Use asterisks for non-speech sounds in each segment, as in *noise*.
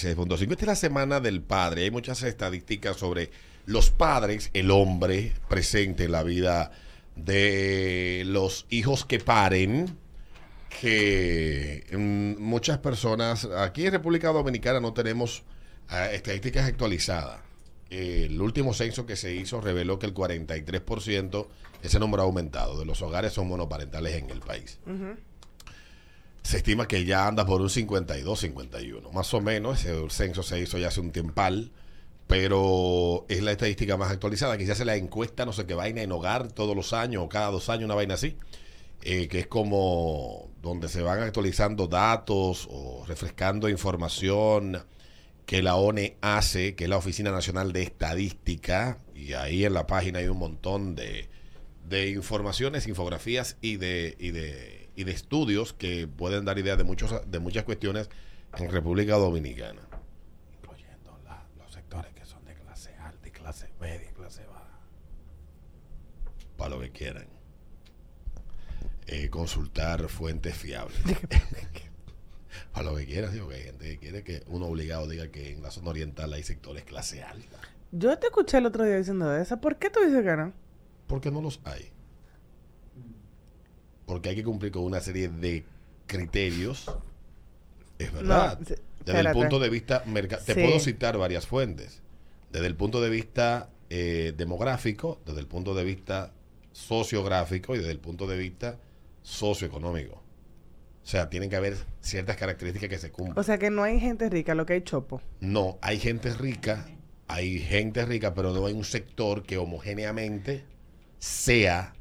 6.5. Esta es la semana del padre. Hay muchas estadísticas sobre los padres, el hombre presente en la vida de los hijos que paren, que mm, muchas personas, aquí en República Dominicana no tenemos ah, estadísticas actualizadas. el último censo que se hizo reveló que el 43%, ese número ha aumentado, de los hogares son monoparentales en el país se estima que ya anda por un 52, 51. Más o menos, ese censo se hizo ya hace un tiempal, pero es la estadística más actualizada. Quizás se la encuesta, no sé qué vaina, en hogar todos los años o cada dos años, una vaina así, eh, que es como donde se van actualizando datos o refrescando información que la ONE hace, que es la Oficina Nacional de Estadística, y ahí en la página hay un montón de, de informaciones, infografías y de, y de y de estudios que pueden dar idea de, muchos, de muchas cuestiones en República Dominicana. Incluyendo los sectores que son de clase alta y clase media y clase baja. Para lo que quieran. Eh, consultar fuentes fiables. *laughs* *laughs* Para lo que quieran, digo que hay gente que quiere que uno obligado diga que en la zona oriental hay sectores clase alta. Yo te escuché el otro día diciendo eso. ¿Por qué tú dices que no? Porque no los hay porque hay que cumplir con una serie de criterios. Es verdad. desde el punto de vista te puedo citar varias fuentes. Desde el punto de vista eh, demográfico, desde el punto de vista sociográfico y desde el punto de vista socioeconómico. O sea, tienen que haber ciertas características que se cumplan. O sea, que no hay gente rica, lo que hay chopo. No, hay gente rica, hay gente rica, pero no hay un sector que homogéneamente sea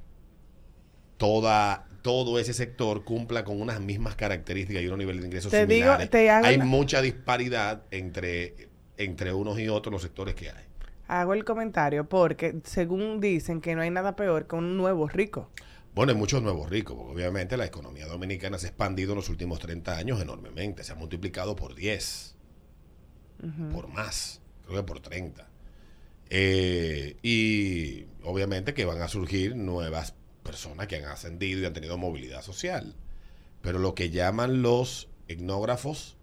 toda todo ese sector cumpla con unas mismas características y unos niveles de ingresos similares. hay mucha disparidad entre, entre unos y otros los sectores que hay. Hago el comentario porque según dicen que no hay nada peor que un nuevo rico. Bueno, hay muchos nuevos ricos, porque obviamente la economía dominicana se ha expandido en los últimos 30 años enormemente, se ha multiplicado por 10, por más, creo que por 30. Eh, y obviamente que van a surgir nuevas personas que han ascendido y han tenido movilidad social. Pero lo que llaman los etnógrafos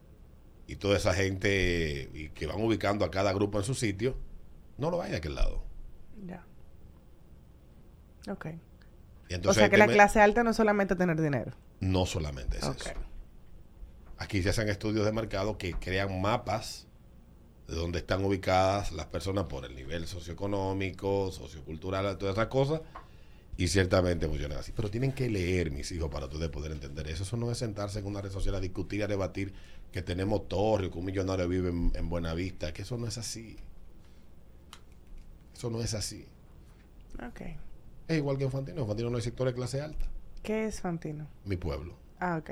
y toda esa gente que van ubicando a cada grupo en su sitio, no lo hay de aquel lado. Ya. Ok. o sea que la clase alta no es solamente tener dinero. No solamente es eso. Aquí se hacen estudios de mercado que crean mapas de dónde están ubicadas las personas por el nivel socioeconómico, sociocultural, todas esas cosas y ciertamente funcionan así. Pero tienen que leer, mis hijos, para ustedes poder entender eso. Eso no es sentarse en una red social a discutir, a debatir que tenemos torre, que un millonario vive en, en Buenavista. Que eso no es así. Eso no es así. Ok. Es igual que en Fantino. En Fantino no hay sector de clase alta. ¿Qué es Fantino? Mi pueblo. Ah, ok.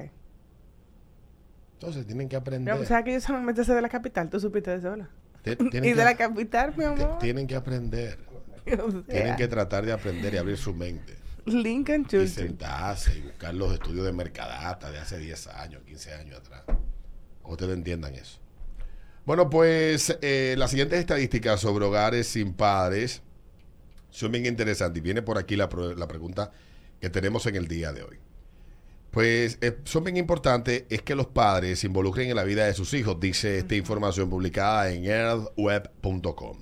Entonces tienen que aprender. o sea que ellos son meterse de la capital. ¿Tú supiste de eso, *laughs* y de la capital, mi amor. Tienen que aprender. *laughs* Tienen que tratar de aprender y abrir su mente. Lincoln Y sentarse y buscar los estudios de Mercadata de hace 10 años, 15 años atrás. Ustedes entiendan eso. Bueno, pues eh, las siguientes estadísticas sobre hogares sin padres son bien interesantes. Y viene por aquí la, pregunta que tenemos en el día de hoy. Pues eh, son bien importantes es que los padres se involucren en la vida de sus hijos, dice esta información publicada en earthweb.com.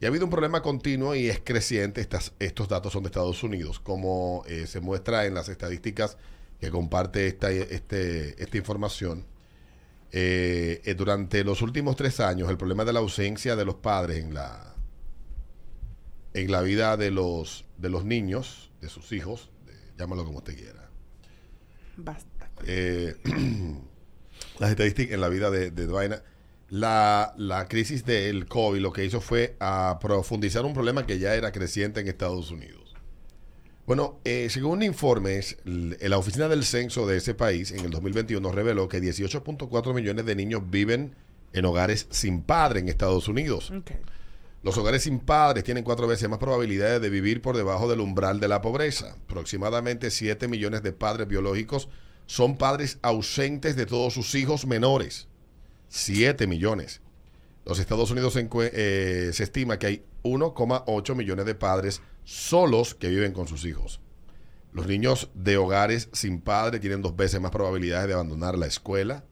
Y ha habido un problema continuo y es creciente. Estas, estos datos son de Estados Unidos, como eh, se muestra en las estadísticas que comparte esta, este, esta información. Eh, eh, durante los últimos tres años, el problema de la ausencia de los padres en la, en la vida de los, de los niños, de sus hijos, llámalo como usted quiera. Basta. *clears throat* las estadísticas en la vida de, de la, la, crisis del COVID lo que hizo fue a profundizar un problema que ya era creciente en Estados Unidos. Bueno, eh, según informes, la oficina del censo de ese país en el 2021 reveló que 18.4 millones de niños viven en hogares sin padre en Estados Unidos. Los hogares sin padres tienen cuatro veces más probabilidades de vivir por debajo del umbral de la pobreza. Aproximadamente 7 millones de padres biológicos son padres ausentes de todos sus hijos menores. 7 millones. Los Estados Unidos eh, se, estima que hay 1,8 millones de padres solos que viven con sus hijos. Los niños de hogares sin padre tienen dos veces más probabilidades de abandonar la escuela.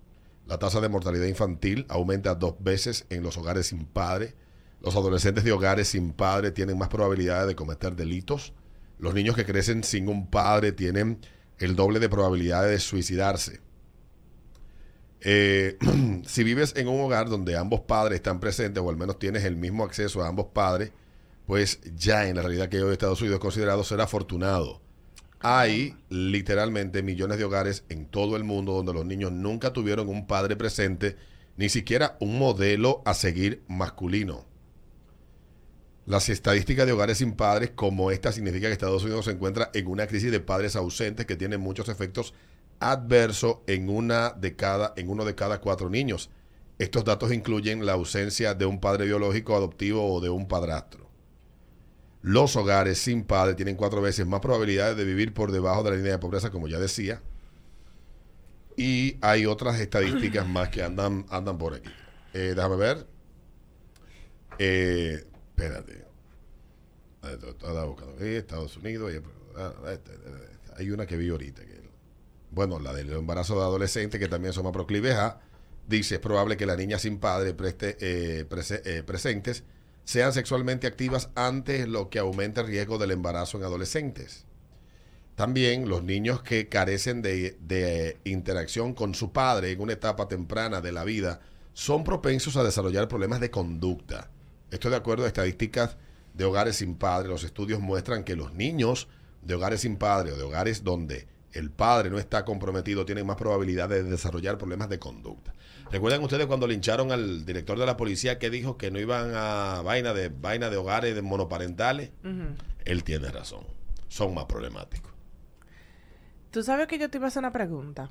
La tasa de mortalidad infantil aumenta dos veces en los hogares sin padre. Los adolescentes de hogares sin padre tienen más probabilidades de cometer delitos. Los niños que crecen sin un padre tienen el doble de probabilidades de suicidarse. Eh, *clears throat* si vives en un hogar donde ambos padres están presentes o al menos tienes el mismo acceso a ambos padres, pues ya en la realidad que hoy Estados Unidos es considerado ser afortunado. Hay literalmente millones de hogares en todo el mundo donde los niños nunca tuvieron un padre presente, ni siquiera un modelo a seguir masculino. Las estadísticas de hogares sin padres como esta significa que Estados Unidos se encuentra en una crisis de padres ausentes que tiene muchos efectos adversos en una de cada, en uno de cada cuatro niños. Estos datos incluyen la ausencia de un padre biológico, adoptivo o de un padrastro. Los hogares sin padre tienen cuatro veces más probabilidades de vivir por debajo de la línea de pobreza, como ya decía. Y hay otras estadísticas más que andan, andan por aquí. Eh, déjame ver. Eh, espérate. Estados Unidos. Ah, este, este, hay una que vi ahorita. Que, bueno, la del embarazo de adolescentes, que también son más proclives a. Dice, es probable que la niña sin padre eh, eh, presentes sean sexualmente activas antes, lo que aumenta el riesgo del embarazo en adolescentes. También los niños que carecen de, de, interacción con su padre en una etapa temprana de la vida son propensos a desarrollar problemas de conducta. Esto de acuerdo a estadísticas de hogares sin padre. Los estudios muestran que los niños de hogares sin padre o de hogares donde el padre no está comprometido tienen más probabilidad de desarrollar problemas de conducta. ¿Recuerdan ustedes cuando lincharon al director de la policía que dijo que no iban a vaina de vaina de hogares de monoparentales? Él tiene razón. Son más problemáticos. Tú sabes que yo te iba a hacer una pregunta.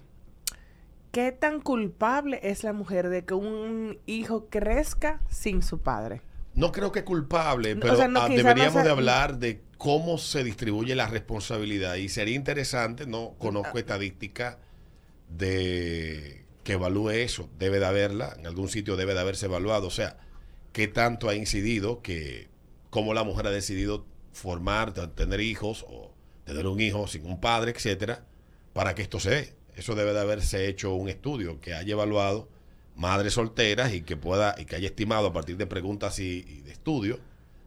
¿Qué tan culpable es la mujer de que un hijo crezca sin su padre? No creo que culpable, pero o sea, no, ah, deberíamos no sea... de hablar de cómo se distribuye la responsabilidad. Y sería interesante, no conozco estadística de que evalúe eso. Debe de haberla, en algún sitio debe de haberse evaluado. O sea, qué tanto ha incidido que cómo la mujer ha decidido formar, tener hijos o tener un hijo sin un padre, etcétera, para que esto se dé. Eso debe de haberse hecho un estudio que haya evaluado madres solteras y que pueda y que haya estimado a partir de preguntas y, y de estudios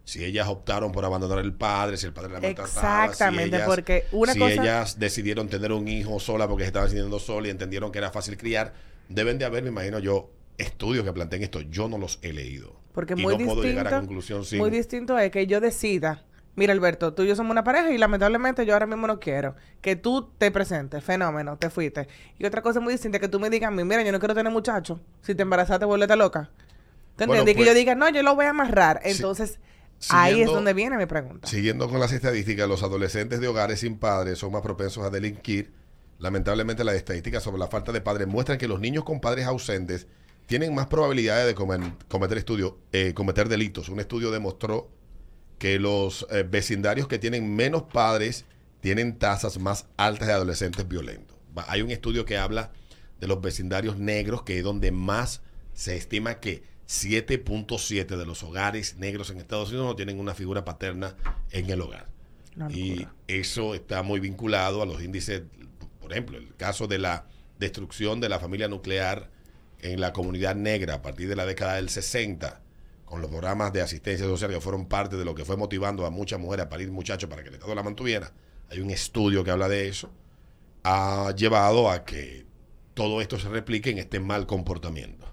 si ellas optaron por abandonar el padre, si el padre la maltrataba, Exactamente, si ellas, porque una si ellas decidieron tener un hijo sola porque se estaban sintiendo sola y entendieron que era fácil criar, deben de haber, me imagino yo, estudios que planteen esto. Yo no los he leído. Porque y muy no distinto, puedo llegar a conclusión sin... Muy distinto es que yo decida, mira Alberto, tú y yo somos una pareja y lamentablemente yo ahora mismo no quiero que tú te presentes, fenómeno, te fuiste. Y otra cosa muy distinta es que tú me digas a mí, mira, yo no quiero tener muchachos, si te embarazaste, vuélvete loca. ¿Te entiendes? Bueno, pues, que yo diga, no, yo lo voy a amarrar. Entonces... Ahí es donde viene mi pregunta. Siguiendo con las estadísticas, los adolescentes de hogares sin padres son más propensos a delinquir. Lamentablemente, las estadísticas sobre la falta de padres muestran que los niños con padres ausentes tienen más probabilidades de comer, cometer, estudio, eh, cometer delitos. Un estudio demostró que los eh, vecindarios que tienen menos padres tienen tasas más altas de adolescentes violentos. Hay un estudio que habla de los vecindarios negros, que es donde más se estima que 7.7 de los hogares negros en Estados Unidos no tienen una figura paterna en el hogar. Y eso está muy vinculado a los índices, por ejemplo, el caso de la destrucción de la familia nuclear en la comunidad negra a partir de la década del 60, con los programas de asistencia social que fueron parte de lo que fue motivando a muchas mujeres a parir muchachos para que el Estado la mantuviera. Hay un estudio que habla de eso. Ha llevado a que todo esto se replique en este mal comportamiento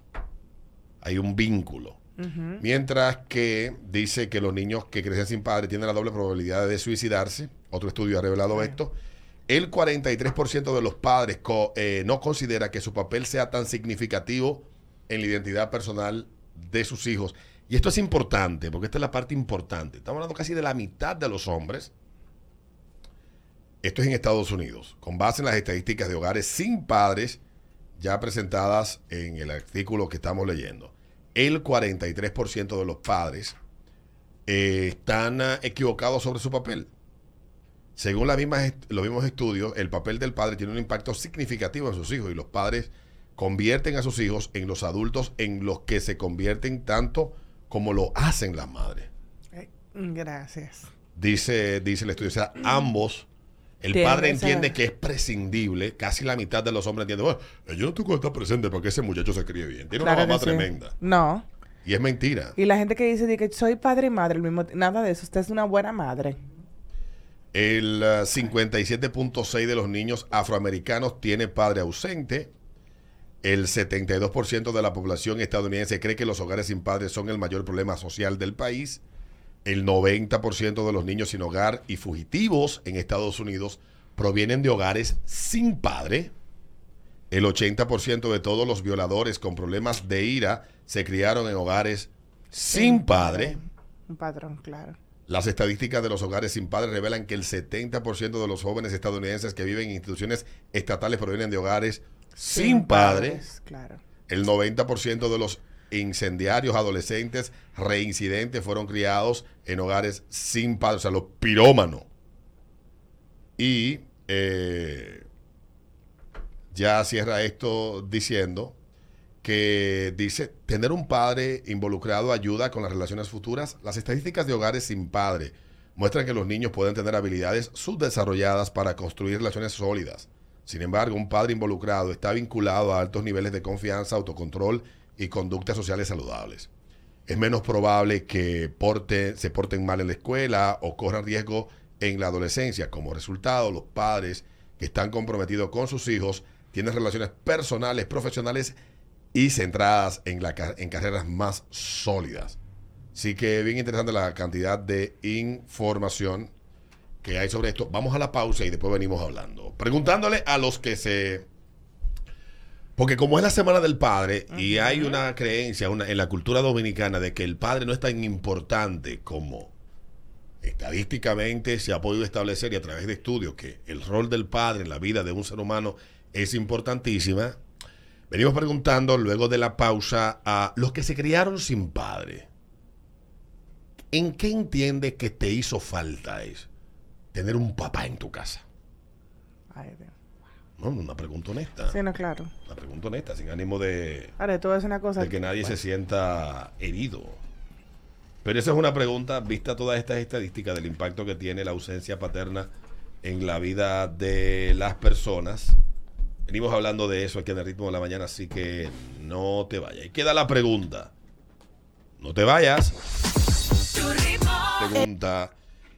hay un vínculo. Uh -huh. Mientras que dice que los niños que crecen sin padre tienen la doble probabilidad de suicidarse, otro estudio ha revelado esto, el 43% de los padres co eh, no considera que su papel sea tan significativo en la identidad personal de sus hijos. Y esto es importante, porque esta es la parte importante. Estamos hablando casi de la mitad de los hombres. Esto es en Estados Unidos, con base en las estadísticas de hogares sin padres ya presentadas en el artículo que estamos leyendo el 43% de los padres eh, están uh, equivocados sobre su papel. Según la misma los mismos estudios, el papel del padre tiene un impacto significativo en sus hijos y los padres convierten a sus hijos en los adultos en los que se convierten tanto como lo hacen las madres. Gracias. Dice, dice el estudio, o sea, ambos El padre esa- entiende que es prescindible, casi la mitad de los hombres entienden, bueno, eh, yo no tengo que estar presente para que ese muchacho se críe bien. Tiene Claro una mamá sí. tremenda. No. Y es mentira. Y la gente que dice de que soy padre y madre, el mismo, nada de eso. Usted es una buena madre. El eh, 57.6 de los niños afroamericanos tiene padre ausente. El 72% de la población estadounidense cree que los hogares sin padres son el mayor problema social del país. El 90% de los niños sin hogar y fugitivos en Estados Unidos provienen de hogares sin padre. El 80% de todos los violadores con problemas de ira se criaron en hogares sin padre. Un patrón, claro. Las estadísticas de los hogares sin padres revelan que el 70% de los jóvenes estadounidenses que viven en instituciones estatales provienen de hogares sin, padre. padres, Claro. El 90% de los incendiarios adolescentes reincidentes fueron criados en hogares sin padres, o sea, los pirómanos. Y eh, ya cierra esto diciendo que dice, tener un padre involucrado ayuda con las relaciones futuras. Las estadísticas de hogares sin padre muestran que los niños pueden tener habilidades subdesarrolladas para construir relaciones sólidas. Sin embargo, un padre involucrado está vinculado a altos niveles de confianza, autocontrol y conductas sociales saludables. Es menos probable que porte- se porten mal en la escuela o corran riesgo en la adolescencia. Como resultado, los padres que están comprometidos con sus hijos tienen relaciones personales, profesionales y centradas en, en carreras más sólidas. Así que bien interesante la cantidad de información que hay sobre esto. Vamos a la pausa y después venimos hablando. Preguntándole a los que se... Porque como es la Semana del Padre y hay una creencia una, en la cultura dominicana de que el padre no es tan importante como estadísticamente se ha podido establecer y a través de estudios que el rol del padre en la vida de un ser humano es importantísima, venimos preguntando luego de la pausa a los que se criaron sin padre. ¿En qué entiendes que te hizo falta eso? Tener un papá en tu casa. Ay, Dios. No, una pregunta honesta. Sí, no, claro. Una pregunta honesta, sin ánimo de, Ahora, tú ves una cosa. de que nadie se sienta herido. Pero esa es una pregunta, vista todas estas estadísticas del impacto que tiene la ausencia paterna en la vida de las personas. Venimos hablando de eso aquí en el ritmo de la mañana, así que no te vayas. Y queda la pregunta. No te vayas. Pregunta.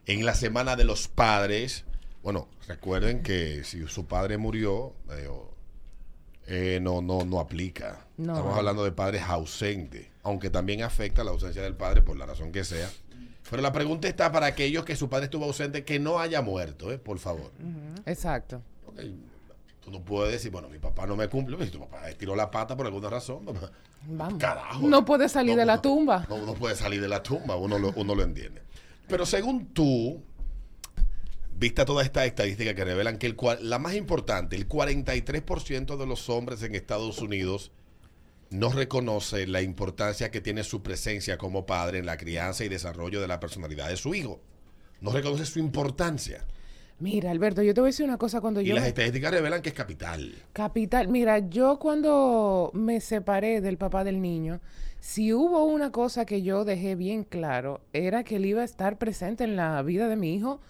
En la semana de los padres, bueno, recuerden que si su padre murió, eh, eh, no, no, no aplica. No. Estamos hablando de padres ausentes, aunque también afecta la ausencia del padre por la razón que sea. Pero la pregunta está para aquellos que su padre estuvo ausente, que no haya muerto, ¿eh? por favor. Exacto. Ok, Tú no puedes decir, bueno, mi papá no me cumple, si tu papá tiró la pata por alguna razón. Vamos. Carajo. No puede salir No, de la tumba. No, no puede salir de la tumba, uno lo, uno lo entiende. Pero según tú, vista toda esta estadística que revelan que el, la más importante, el 43% de los hombres en Estados Unidos no reconoce la importancia que tiene su presencia como padre en la crianza y desarrollo de la personalidad de su hijo. No reconoce su importancia. Mira, Alberto, yo te voy a decir una cosa cuando Y yo... las me- estadísticas revelan que es capital. Capital, mira, yo cuando me separé del papá del niño, si hubo una cosa que yo dejé bien claro, era que él iba a estar presente en la vida de mi hijo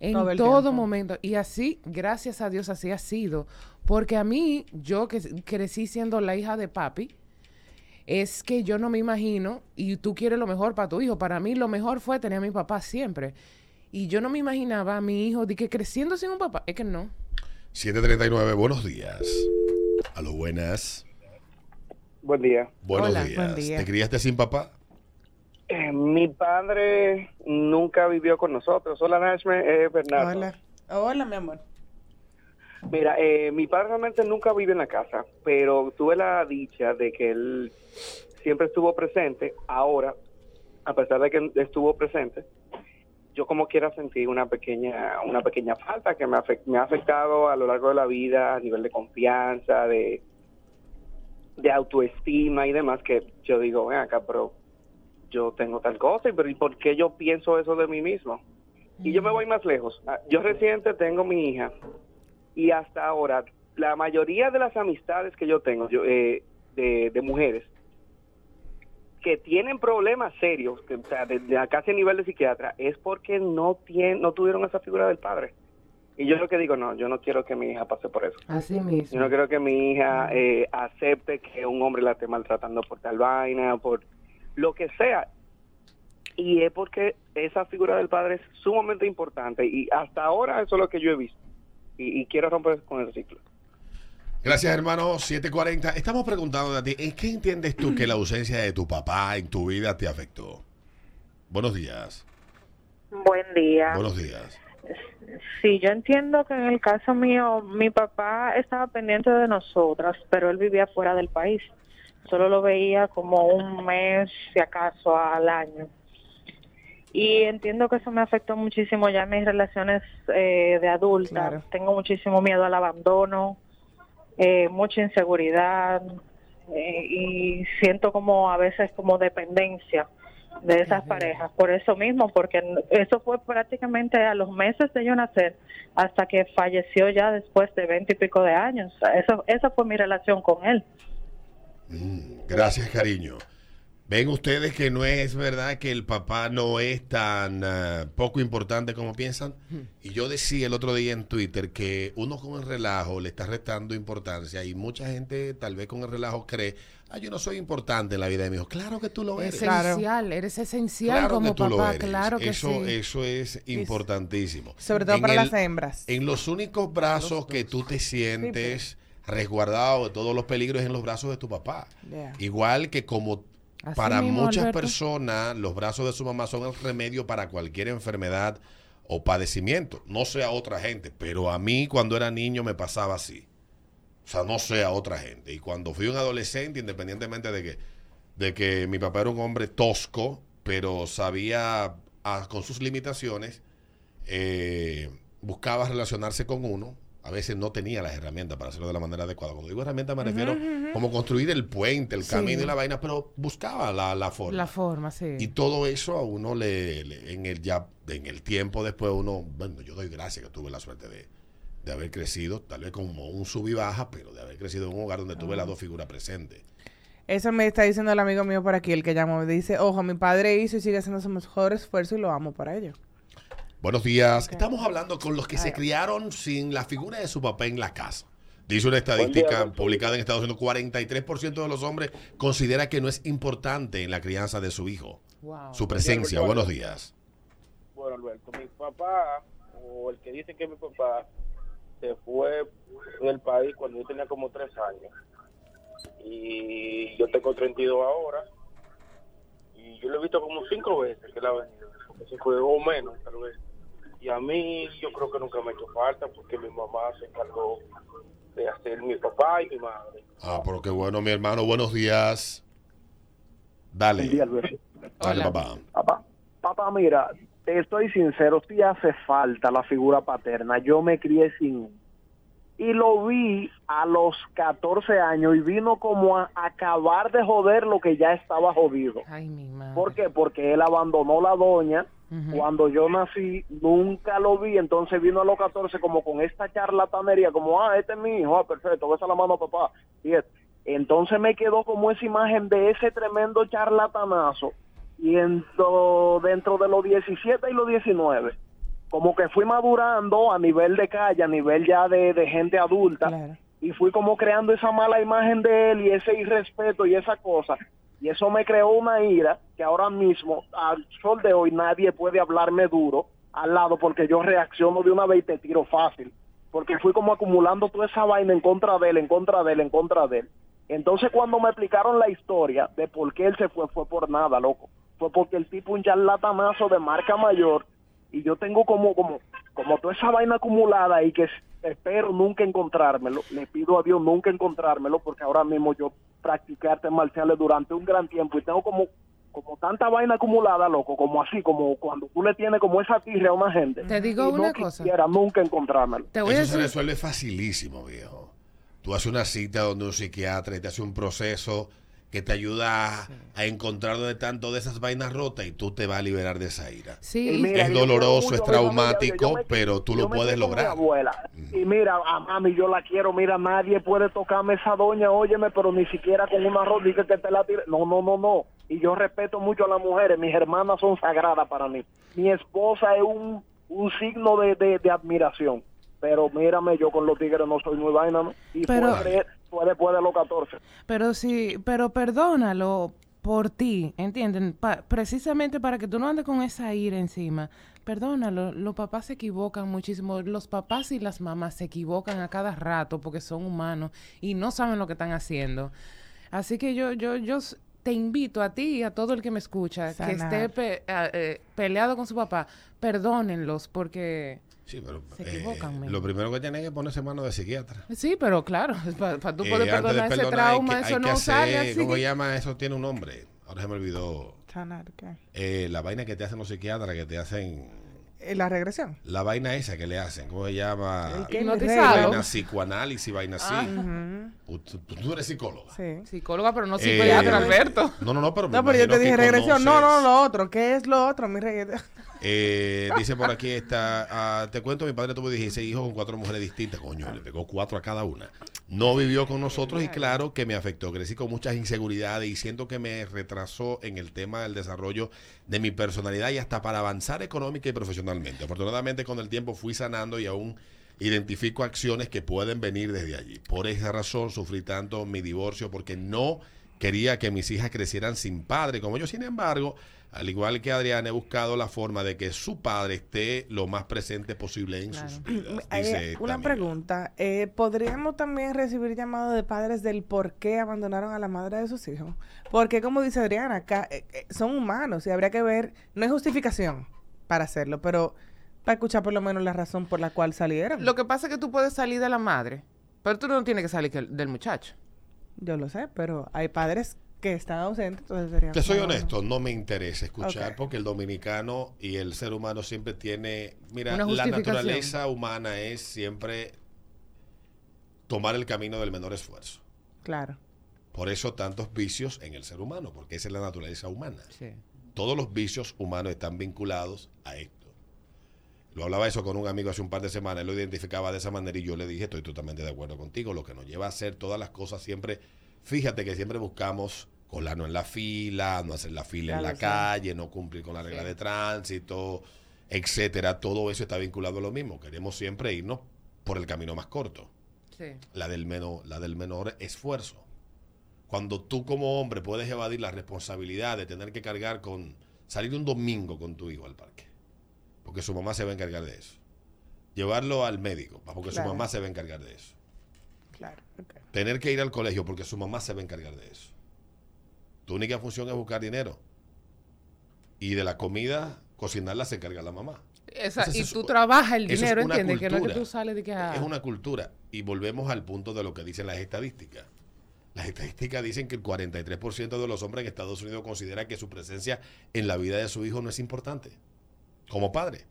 en Todo momento. Y así, gracias a Dios, así ha sido. Porque a mí, yo que crecí siendo la hija de papi, es que yo no me imagino, y tú quieres lo mejor para tu hijo. Para mí lo mejor fue tener a mi papá siempre. Y yo no me imaginaba a mi hijo de que creciendo sin un papá. Es que no. 739, buenos días. A lo buenas. Buen día. Buenos Hola, días. buen día. ¿Te criaste sin papá? Eh, mi padre nunca vivió con nosotros. Hola, Nashme, es Bernardo. Hola. Hola, mi amor. Mira, eh, mi padre realmente nunca vive en la casa, pero tuve la dicha de que él siempre estuvo presente. Ahora, a pesar de que estuvo presente, yo como quiera sentí una pequeña una pequeña falta que me ha afectado a lo largo de la vida a nivel de confianza, de, de autoestima y demás, que yo digo, ven acá, pero yo tengo tal cosa, pero ¿y por qué yo pienso eso de mí mismo? Y yo me voy más lejos. Ah, Yo reciente tengo mi hija y hasta ahora la mayoría de las amistades que yo tengo yo, eh, de, mujeres que tienen problemas serios, que, o sea, de, a nivel de psiquiatra, es porque no tienen, no tuvieron esa figura del padre. Y yo lo que digo, no, yo no quiero que mi hija pase por eso. Así Yo mismo. no quiero que mi hija eh, acepte que un hombre la esté maltratando por tal vaina, por lo que sea. Y es porque esa figura del padre es sumamente importante y hasta ahora eso es lo que yo he visto. Y, y quiero romper con el ciclo. Gracias, hermano. 740. Estamos preguntando a ti, ¿en qué entiendes tú que la ausencia de tu papá en tu vida te afectó? Buenos días. Buen día. Buenos días. Sí, yo entiendo que en el caso mío, mi papá estaba pendiente de nosotras, pero él vivía fuera del país. Solo lo veía como un mes, si acaso, al año. Y entiendo que eso me afectó muchísimo ya en mis relaciones eh, de adulta. Claro. Tengo muchísimo miedo al abandono, eh, mucha inseguridad eh, y siento como a veces como dependencia de esas parejas. Por eso mismo, porque eso fue prácticamente a los meses de yo nacer hasta que falleció ya después de veinte y pico de años. Eso, esa fue mi relación con él. Mm, gracias, cariño. Ven ustedes que no es verdad que el papá no es tan ah, poco importante como piensan. Y yo decía el otro día en Twitter que uno con el relajo le está restando importancia y mucha gente tal vez con el relajo cree, ah, yo no soy importante en la vida de mi hijo. Claro que tú lo eres. Esencial, eres esencial Claro como que tú lo papá, eres. claro que eso, sí. Eso es importantísimo. Sobre todo En para el- las hembras. En los únicos brazos que tú te sientes resguardado de todos los peligros es en los brazos de tu papá. Yeah. Igual que como Así para mismo, muchas Alberto. personas los brazos de su mamá son el remedio para cualquier enfermedad o padecimiento. No sé a otra gente, pero a mí cuando era niño me pasaba así. O sea, no sé a otra gente. Y cuando fui un adolescente, independientemente de que, de que mi papá era un hombre tosco, pero sabía ah, con sus limitaciones, eh, buscaba relacionarse con uno. A veces no tenía las herramientas para hacerlo de la manera adecuada. Cuando digo herramientas me refiero como construir el puente, el Sí. camino y la vaina, pero buscaba la, la forma. La forma, sí. Y todo eso a uno le, le- en el ya en el tiempo después uno, bueno, yo doy gracias que tuve la suerte de, de haber crecido, tal vez como un sub y baja, pero de haber crecido en un hogar donde tuve las dos figuras presentes. Eso me está diciendo el amigo mío por aquí, el que llamó. Me dice, ojo, mi padre hizo y sigue haciendo su mejor esfuerzo y lo amo por ello. Buenos días. Estamos hablando con los que se criaron sin la figura de su papá en la casa. Dice una estadística publicada en Estados Unidos, 43% de los hombres considera que no es importante en la crianza de su hijo. Wow. Su presencia. Buenos días. Bueno, Alberto, mi papá, o el que dice que mi papá, se fue del país cuando yo tenía como tres años. Y yo tengo 32 ahora. Y yo lo he visto como cinco veces que él ha venido. Porque se fue o menos, tal vez. Y a mí, yo creo que nunca me ha hecho falta porque mi mamá se encargó de hacer mi papá y mi madre. Ah, pero qué bueno, mi hermano. Buenos días. Dale. Buen día, Alberto. Dale, Hola. papá. Papá, papá, mira, te estoy sincero, sí hace falta la figura paterna. Yo me crié sin. Y lo vi a los 14 años y vino como a acabar de joder lo que ya estaba jodido. Ay, mi madre. ¿Por qué? Porque él abandonó la doña. Cuando yo nací, nunca lo vi. Entonces vino a los 14 como con esta charlatanería, como, ah, este es mi hijo, ah, perfecto, besa la mano, papá. Y es- entonces me quedó como esa imagen de ese tremendo charlatanazo. Y dentro, dentro de los 17 y los 19, como que fui madurando a nivel de calle, a nivel ya de, de gente adulta Claro. y fui como creando esa mala imagen de él y ese irrespeto y esa cosa. Y eso me creó una ira que ahora mismo, al sol de hoy, nadie puede hablarme duro al lado porque yo reacciono de una vez y te tiro fácil. Porque fui como acumulando toda esa vaina en contra de él, en contra de él, en contra de él. Entonces cuando me explicaron la historia de por qué él se fue, fue por nada, loco. Fue porque el tipo un charlatanazo de marca mayor y yo tengo como como como toda esa vaina acumulada y que espero nunca encontrármelo le pido a Dios nunca encontrármelo porque ahora mismo yo practiqué artes marciales durante un gran tiempo y tengo como como tanta vaina acumulada loco como así como cuando tú le tienes como esa tirre a una gente Te digo y no una cosa. quisiera nunca encontrármelo Te voy a Eso se resuelve facilísimo, viejo. Tú haces una cita donde un psiquiatra y te hace un proceso que te ayuda a, a encontrar dónde están todas esas vainas rotas y tú te vas a liberar de esa ira. Sí, Y mira, Es doloroso, mucho es traumático, yo me- pero tú lo puedes lograr. abuela. Y mira, a mami yo la quiero, mira, nadie puede tocarme esa doña, óyeme, pero ni siquiera con una rodilla que te la tire. No, no, no, no. Y yo respeto mucho a las mujeres, mis hermanas son sagradas para mí. Mi esposa es un, un signo de, de- de admiración. Pero mírame, yo con los tigres no soy muy vaina, ¿no? Y Pero- fue, de- fue después de los 14. Pero sí, pero perdónalo por ti, ¿entienden? Pa- precisamente para que tú no andes con esa ira encima. Perdónalo, los papás se equivocan muchísimo. Los papás y las mamás se equivocan a cada rato porque son humanos y no saben lo que están haciendo. Así que yo, yo, yo te invito a ti y a todo el que me escucha que esté pe- a- eh, peleado con su papá, perdónenlos porque... Sí, pero Se eh, equivocan, men. lo primero que tienen es ponerse mano de psiquiatra. Sí, pero claro, para tú Eh, poder perdonar ese perdonar, trauma, que- eso no sale así. ¿Cómo se llama? Eso tiene un nombre. Ahora se me olvidó. Sanar, ¿qué? Eh, la vaina que te hacen los psiquiatras, que te hacen... Eh, La regresión. La vaina esa que le hacen, ¿cómo se llama? El que. Vaina psicoanálisis, vaina así. Ujú, Tú, tú- tú eres psicóloga. Sí. Psicóloga, pero no Eh, psiquiatra, Alberto. No, no, no, pero No, pero yo te dije regresión. No, no, lo otro. ¿Qué es lo otro, mi rey? *laughs* Eh, dice por aquí está, ah, te cuento, mi padre tuvo 16 hijos con cuatro mujeres distintas, coño, le pegó cuatro a cada una. No vivió con nosotros y claro que me afectó, crecí con muchas inseguridades y siento que me retrasó en el tema del desarrollo de mi personalidad y hasta para avanzar económica y profesionalmente. Afortunadamente con el tiempo fui sanando y aún identifico acciones que pueden venir desde allí. Por esa razón sufrí tanto mi divorcio porque no quería que mis hijas crecieran sin padre como yo. Sin embargo, al igual que Adrián, he buscado la forma de que su padre esté lo más presente posible en sus vidas. *clears throat* Dice una amiga. pregunta. Eh, ¿Podríamos también recibir llamados de padres del por qué abandonaron a la madre de sus hijos? Porque, como dice Adriana, acá eh, eh, son humanos y habría que ver, no hay justificación para hacerlo, pero para escuchar por lo menos la razón por la cual salieron. Lo que pasa es que tú puedes salir de la madre, pero tú no tienes que salir que- del muchacho. Yo lo sé, pero hay padres que están ausentes, entonces sería... Te soy honesto, no me interesa escuchar porque el dominicano y el ser humano siempre tiene, mira, la naturaleza humana es siempre tomar el camino del menor esfuerzo. Claro. Por eso tantos vicios en el ser humano, porque esa es la naturaleza humana. Sí. Todos los vicios humanos están vinculados a esto. Lo hablaba eso con un amigo hace un par de semanas, él lo identificaba de esa manera y yo le dije, estoy totalmente de acuerdo contigo, lo que nos lleva a hacer todas las cosas siempre, fíjate que siempre buscamos colarnos en la fila, no hacer la fila en la calle, no cumplir con la regla Sí. de tránsito, etcétera, todo eso está vinculado a lo mismo, queremos siempre irnos por el camino más corto Sí. la del, menor, la del menor esfuerzo. Cuando tú como hombre puedes evadir la responsabilidad de tener que cargar con salir un domingo con tu hijo al parque, porque su mamá se va a encargar de eso. Llevarlo al médico, porque Claro. su mamá se va a encargar de eso. Tener que ir al colegio porque su mamá se va a encargar de eso. Tu única función es buscar dinero. Y de la comida, cocinarla se encarga la mamá. Esa- Entonces, y eso- tú trabajas el es dinero, ¿entiendes? Que no es que tú sales de que... ah, Es una cultura. Y volvemos al punto de lo que dicen las estadísticas. Las estadísticas dicen que el 43% de los hombres en Estados Unidos considera que su presencia en la vida de su hijo no es importante. Como padre.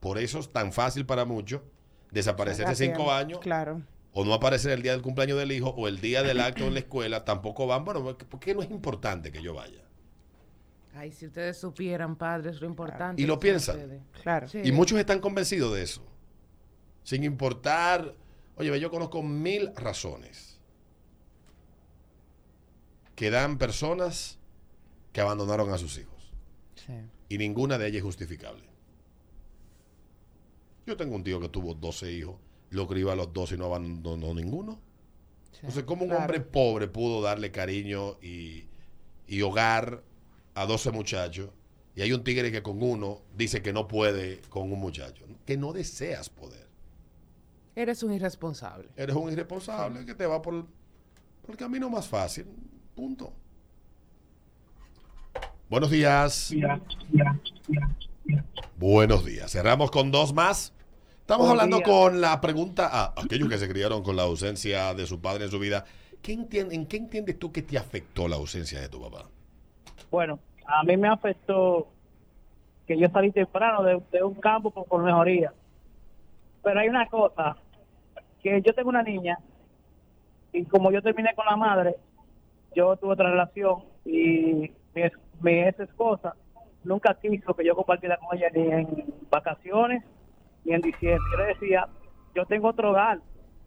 Por eso es tan fácil para muchos desaparecer de cinco años Claro. O no aparecer el día del cumpleaños del hijo o el día del acto en la escuela. Tampoco van. Bueno, ¿por qué no es importante que yo vaya? Ay, si ustedes supieran, padres, lo importante. Y lo piensan. ustedes. Claro. Sí. Y muchos están convencidos de eso. Sin importar. Oye, ve, yo conozco mil razones que dan personas que abandonaron a sus hijos. Sí. Y ninguna de ellas es justificable. Yo tengo un tío que tuvo 12 hijos, lo crió a los 12 y no abandonó ninguno. sí. Entonces, ¿cómo un Claro. hombre pobre pudo darle cariño y, y hogar a 12 muchachos? Y hay un tigre que con uno dice que no puede con un muchacho. Que no deseas poder. Eres un irresponsable. Eres un irresponsable que te va por, por el camino más fácil. Punto. Buenos días. Buenos días. Cerramos con dos más. Estamos hablando con la pregunta a aquellos que se criaron con la ausencia de su padre en su vida. ¿Qué entien- ¿En qué entiendes tú que te afectó la ausencia de tu papá? Bueno, a mí me afectó que yo salí temprano de, de un campo por, por mejoría. Pero hay una cosa, que yo tengo una niña y como yo terminé con la madre, yo tuve otra relación y mi, mi ex esposa nunca quiso que yo compartiera con ella ni en vacaciones ni en diciembre. Yo le decía, yo tengo otro hogar,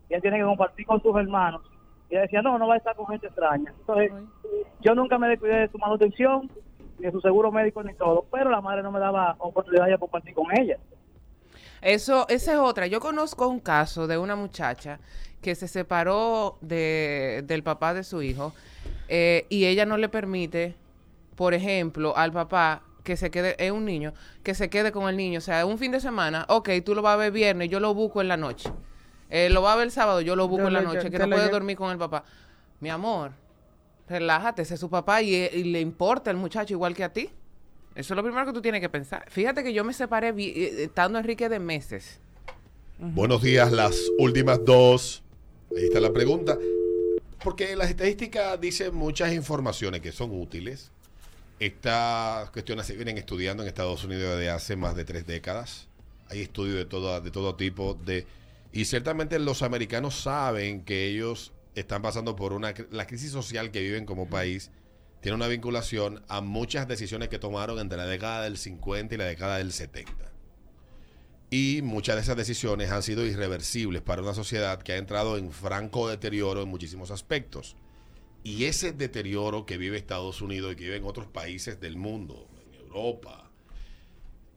y ella tiene que compartir con sus hermanos. Y ella decía, no, no va a estar con gente extraña. Entonces, yo nunca me descuidé de su manutención, ni de su seguro médico, ni todo, pero la madre no me daba oportunidad de compartir con ella. Eso, esa es otra. Yo conozco un caso de una muchacha que se separó de, del papá de su hijo eh, y ella no le permite, por ejemplo, al papá que se quede, es un niño, que se quede con el niño. O sea, un fin de semana, ok, tú lo vas a ver viernes, yo lo busco en la noche. Eh, lo va a ver el sábado, yo lo busco Yo en la noche, que te no puede dormir con el papá. Mi amor, relájate, ese es su papá y, y le importa el muchacho igual que a ti. Eso es lo primero que tú tienes que pensar. Fíjate que yo me separé vi- eh, estando Enrique de meses. Buenos días, las últimas dos. Ahí está la pregunta. Porque las estadísticas dicen muchas informaciones que son útiles. Estas cuestiones se vienen estudiando en Estados Unidos desde hace más de tres décadas. Hay estudios de todo, de todo tipo. De, y ciertamente los americanos saben que ellos están pasando por una... La crisis social que viven como país tiene una vinculación a muchas decisiones que tomaron entre la década del 50 y la década del 70. Y muchas de esas decisiones han sido irreversibles para una sociedad que ha entrado en franco deterioro en muchísimos aspectos. Y ese deterioro que vive Estados Unidos y que vive en otros países del mundo, en Europa,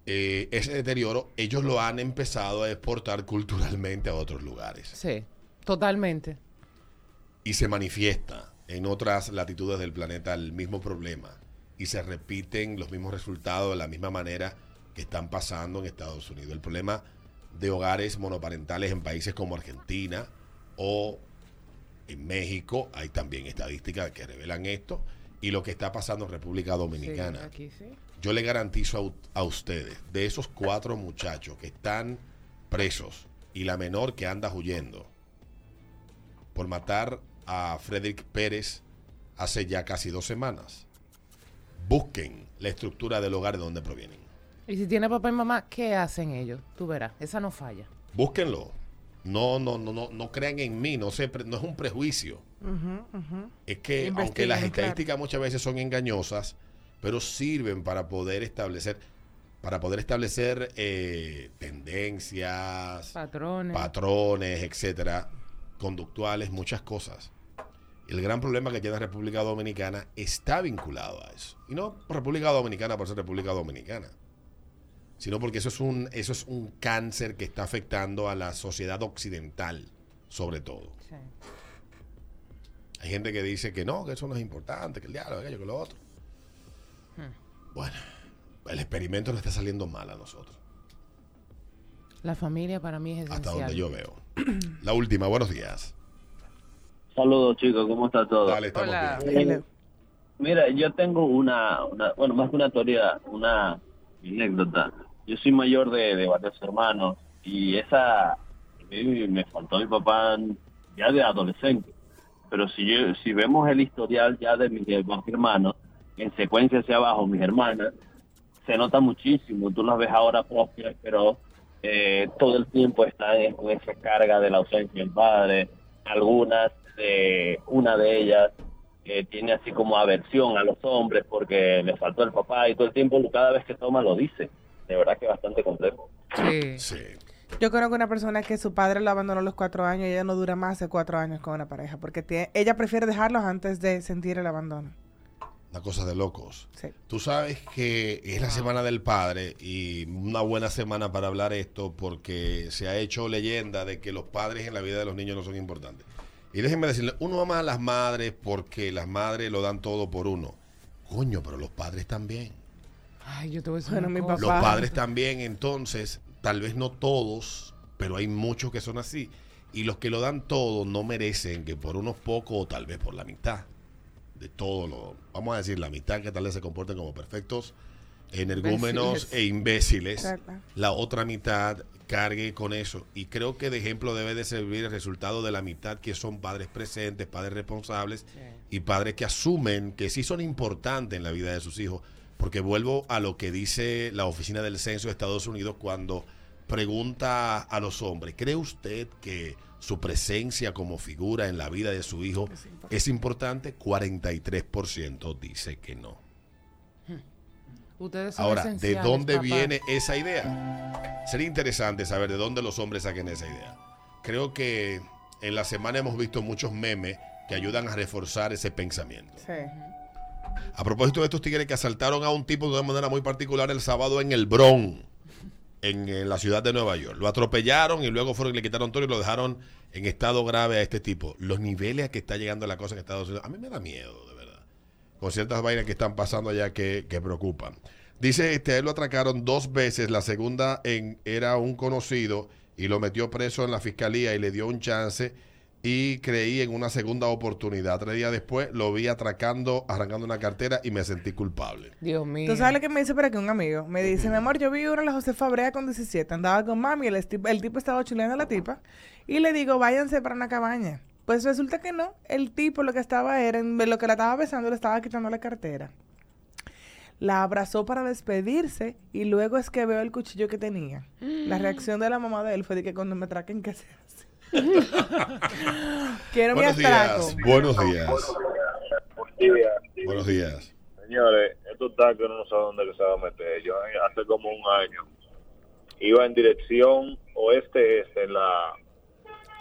eh, ese deterioro ellos lo han empezado a exportar culturalmente a otros lugares. Sí, totalmente. Y se manifiesta en otras latitudes del planeta el mismo problema. Y se repiten los mismos resultados de la misma manera que están pasando en Estados Unidos. El problema de hogares monoparentales en países como Argentina o en México, hay también estadísticas que revelan esto, y lo que está pasando en República Dominicana. Sí, aquí sí. Yo le garantizo a, a ustedes, de esos cuatro muchachos que están presos y la menor que anda huyendo por matar a Frederick Pérez hace ya casi dos semanas, busquen la estructura del hogar de donde provienen. Y si tiene papá y mamá, ¿qué hacen ellos? Tú verás, esa no falla. Búsquenlo. No, no, no, no, no crean en mí, no, no es un prejuicio. Es que aunque las claro. estadísticas muchas veces son engañosas, pero sirven para poder establecer, para poder establecer eh, tendencias, Patrones. patrones, etcétera, conductuales, muchas cosas. El gran problema que tiene la República Dominicana está vinculado a eso. Y no República Dominicana por ser República Dominicana, sino porque eso es un, eso es un cáncer que está afectando a la sociedad occidental, sobre todo. Sí. Hay gente que dice que no, que eso no es importante, que el diálogo, aquello, que lo otro. Bueno, el experimento nos está saliendo mal a nosotros, La familia para mí es hasta esencial. donde yo veo. La última, buenos días. Saludos chicos, ¿cómo está todo? Dale, estamos Hola. bien. Hello. Mira, yo tengo una, una, bueno, más que una teoría, una anécdota. Yo soy mayor de, varios hermanos y esa, me faltó mi papá ya de adolescente. Pero si yo, si vemos el historial ya de mis hermanos, en secuencia hacia abajo, mis hermanas, se nota muchísimo. Tú las ves ahora propias, pero eh, todo el tiempo están con esa carga de la ausencia del padre. Algunas, eh, una de ellas, eh, tiene así como aversión a los hombres porque le faltó el papá y todo el tiempo, cada vez que toma, lo dice. De verdad que es bastante complejo. Sí. Sí. Yo conozco una persona que su padre lo abandonó a los cuatro años y ella no dura más de cuatro años con una pareja porque tiene- ella prefiere dejarlos antes de sentir el abandono. Una cosa de locos. Sí. Tú sabes que es la semana del padre y una buena semana para hablar esto porque se ha hecho leyenda de que los padres en la vida de los niños no son importantes. Y déjenme decirle, uno ama a las madres porque las madres lo dan todo por uno. Coño, pero los padres también. Ay, yo te voy a decir Bueno, mi cosa. Los Papá. padres también, entonces, tal vez no todos, pero hay muchos que son así. Y los que lo dan todo no merecen que por unos pocos o tal vez por la mitad de todo lo, vamos a decir, la mitad que tal vez se comporten como perfectos energúmenos Imbéciles. e imbéciles, la otra mitad cargue con eso. Y creo que de ejemplo debe de servir el resultado de la mitad que son padres presentes, padres responsables y padres que asumen que sí son importantes en la vida de sus hijos. Porque vuelvo a lo que dice la Oficina del Censo de Estados Unidos cuando pregunta a los hombres, ¿cree usted que su presencia como figura en la vida de su hijo es importante? 43% dice que no. Ustedes son Ahora, ¿de dónde papá. viene esa idea? Sería interesante saber de dónde los hombres saquen esa idea. Creo que en la semana hemos visto muchos memes que ayudan a reforzar ese pensamiento. Sí. A propósito de estos tigres que asaltaron a un tipo de una manera muy particular el sábado en el Bron. en, en la ciudad de Nueva York. Lo atropellaron y luego fueron y le quitaron todo y lo dejaron en estado grave a este tipo. Los niveles a que está llegando la cosa en Estados Unidos, a mí me da miedo, de verdad. Con ciertas vainas que están pasando allá que, que preocupan. Dice, este, a él lo atracaron dos veces. La segunda en, era un conocido y lo metió preso en la fiscalía y le dio un chance y creí en una segunda oportunidad. Tres días después lo vi atracando, arrancando una cartera y me sentí culpable. Dios mío. ¿Tú sabes lo que me dice por aquí un amigo? Me dice, mi amor, yo vi una de la José Fabrea con 17, andaba con mami, el, el tipo estaba chuleando a la tipa, y le digo, váyanse para una cabaña. Pues resulta que no, el tipo lo que estaba era, en lo que la estaba besando, le estaba quitando la cartera. La abrazó para despedirse y luego es que veo el cuchillo que tenía. La reacción de la mamá de él fue de que cuando me traquen, ¿qué se hace? *laughs* Quiero mi Buenos atraco. días. Buenos días. Buenos días. Señores, esto está que uno no sabe dónde que se va a meter. Yo eh, hace como un año iba en dirección oeste-este en la,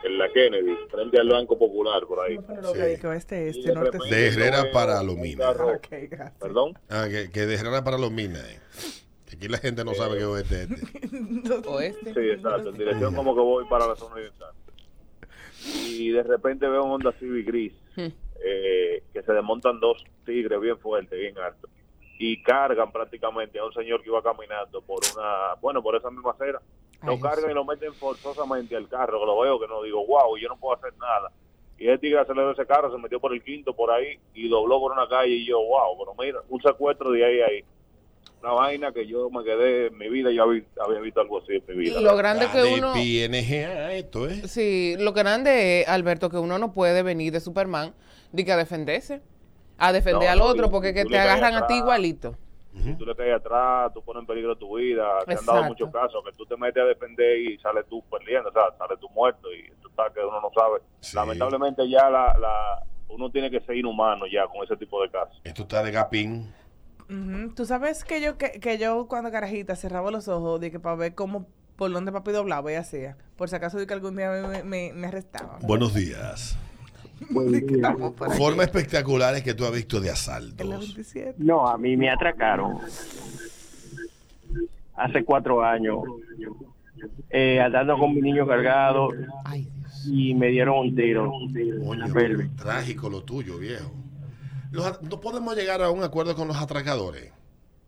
en la Kennedy, frente al Banco Popular, por ahí. Digo, este, este, de norte, De Herrera para un Alumina. carro- Ok, gracias. Perdón. Ah, que, que de Herrera para los minas. eh. Que Aquí la gente no sabe que es este. este. *laughs* Oeste. Sí, exacto, en *laughs* dirección como que voy para la zona oriental. Y de repente veo un Honda Civic gris, eh, que se desmontan dos tigres bien fuertes, bien altos, y cargan prácticamente a un señor que iba caminando por una, bueno, por esa misma acera. Lo Ay, cargan y lo meten forzosamente al carro, que lo veo que no digo, wow, yo no puedo hacer nada. Y ese tigre aceleró ese carro, se metió por el quinto por ahí y dobló por una calle y yo, wow, pero mira, un secuestro de ahí a ahí. Una vaina que yo me quedé en mi vida, yo había, había visto algo así en mi vida. Lo grande que de uno... PNGA esto, ¿eh? Sí, lo grande es, Alberto, que uno no puede venir de Superman de que a defenderse. A defender No, al otro porque que te agarran a ti igualito. Si tú le caes atrás, tú pones en peligro tu vida. Te han dado Exacto. muchos casos que tú te metes a defender y sales tú perdiendo, o sea, sales tú muerto y tú estás que uno no sabe. Sí. Lamentablemente ya la, la, uno tiene que ser inhumano ya con ese tipo de casos. Esto está de Gapín. Ujú. Tú sabes que yo, que, que yo cuando carajita cerraba los ojos de que para ver cómo, por dónde papi doblaba y hacía. Por si acaso de que algún día me, me, me arrestaban. Buenos días. Formas espectaculares que tú has visto de asaltos. 27. No, a mí me atracaron hace cuatro años, eh, andando con mi niño cargado Ay, Dios. y me dieron un tiro Coño, trágico lo tuyo, viejo. Los no podemos llegar a un acuerdo con los atracadores.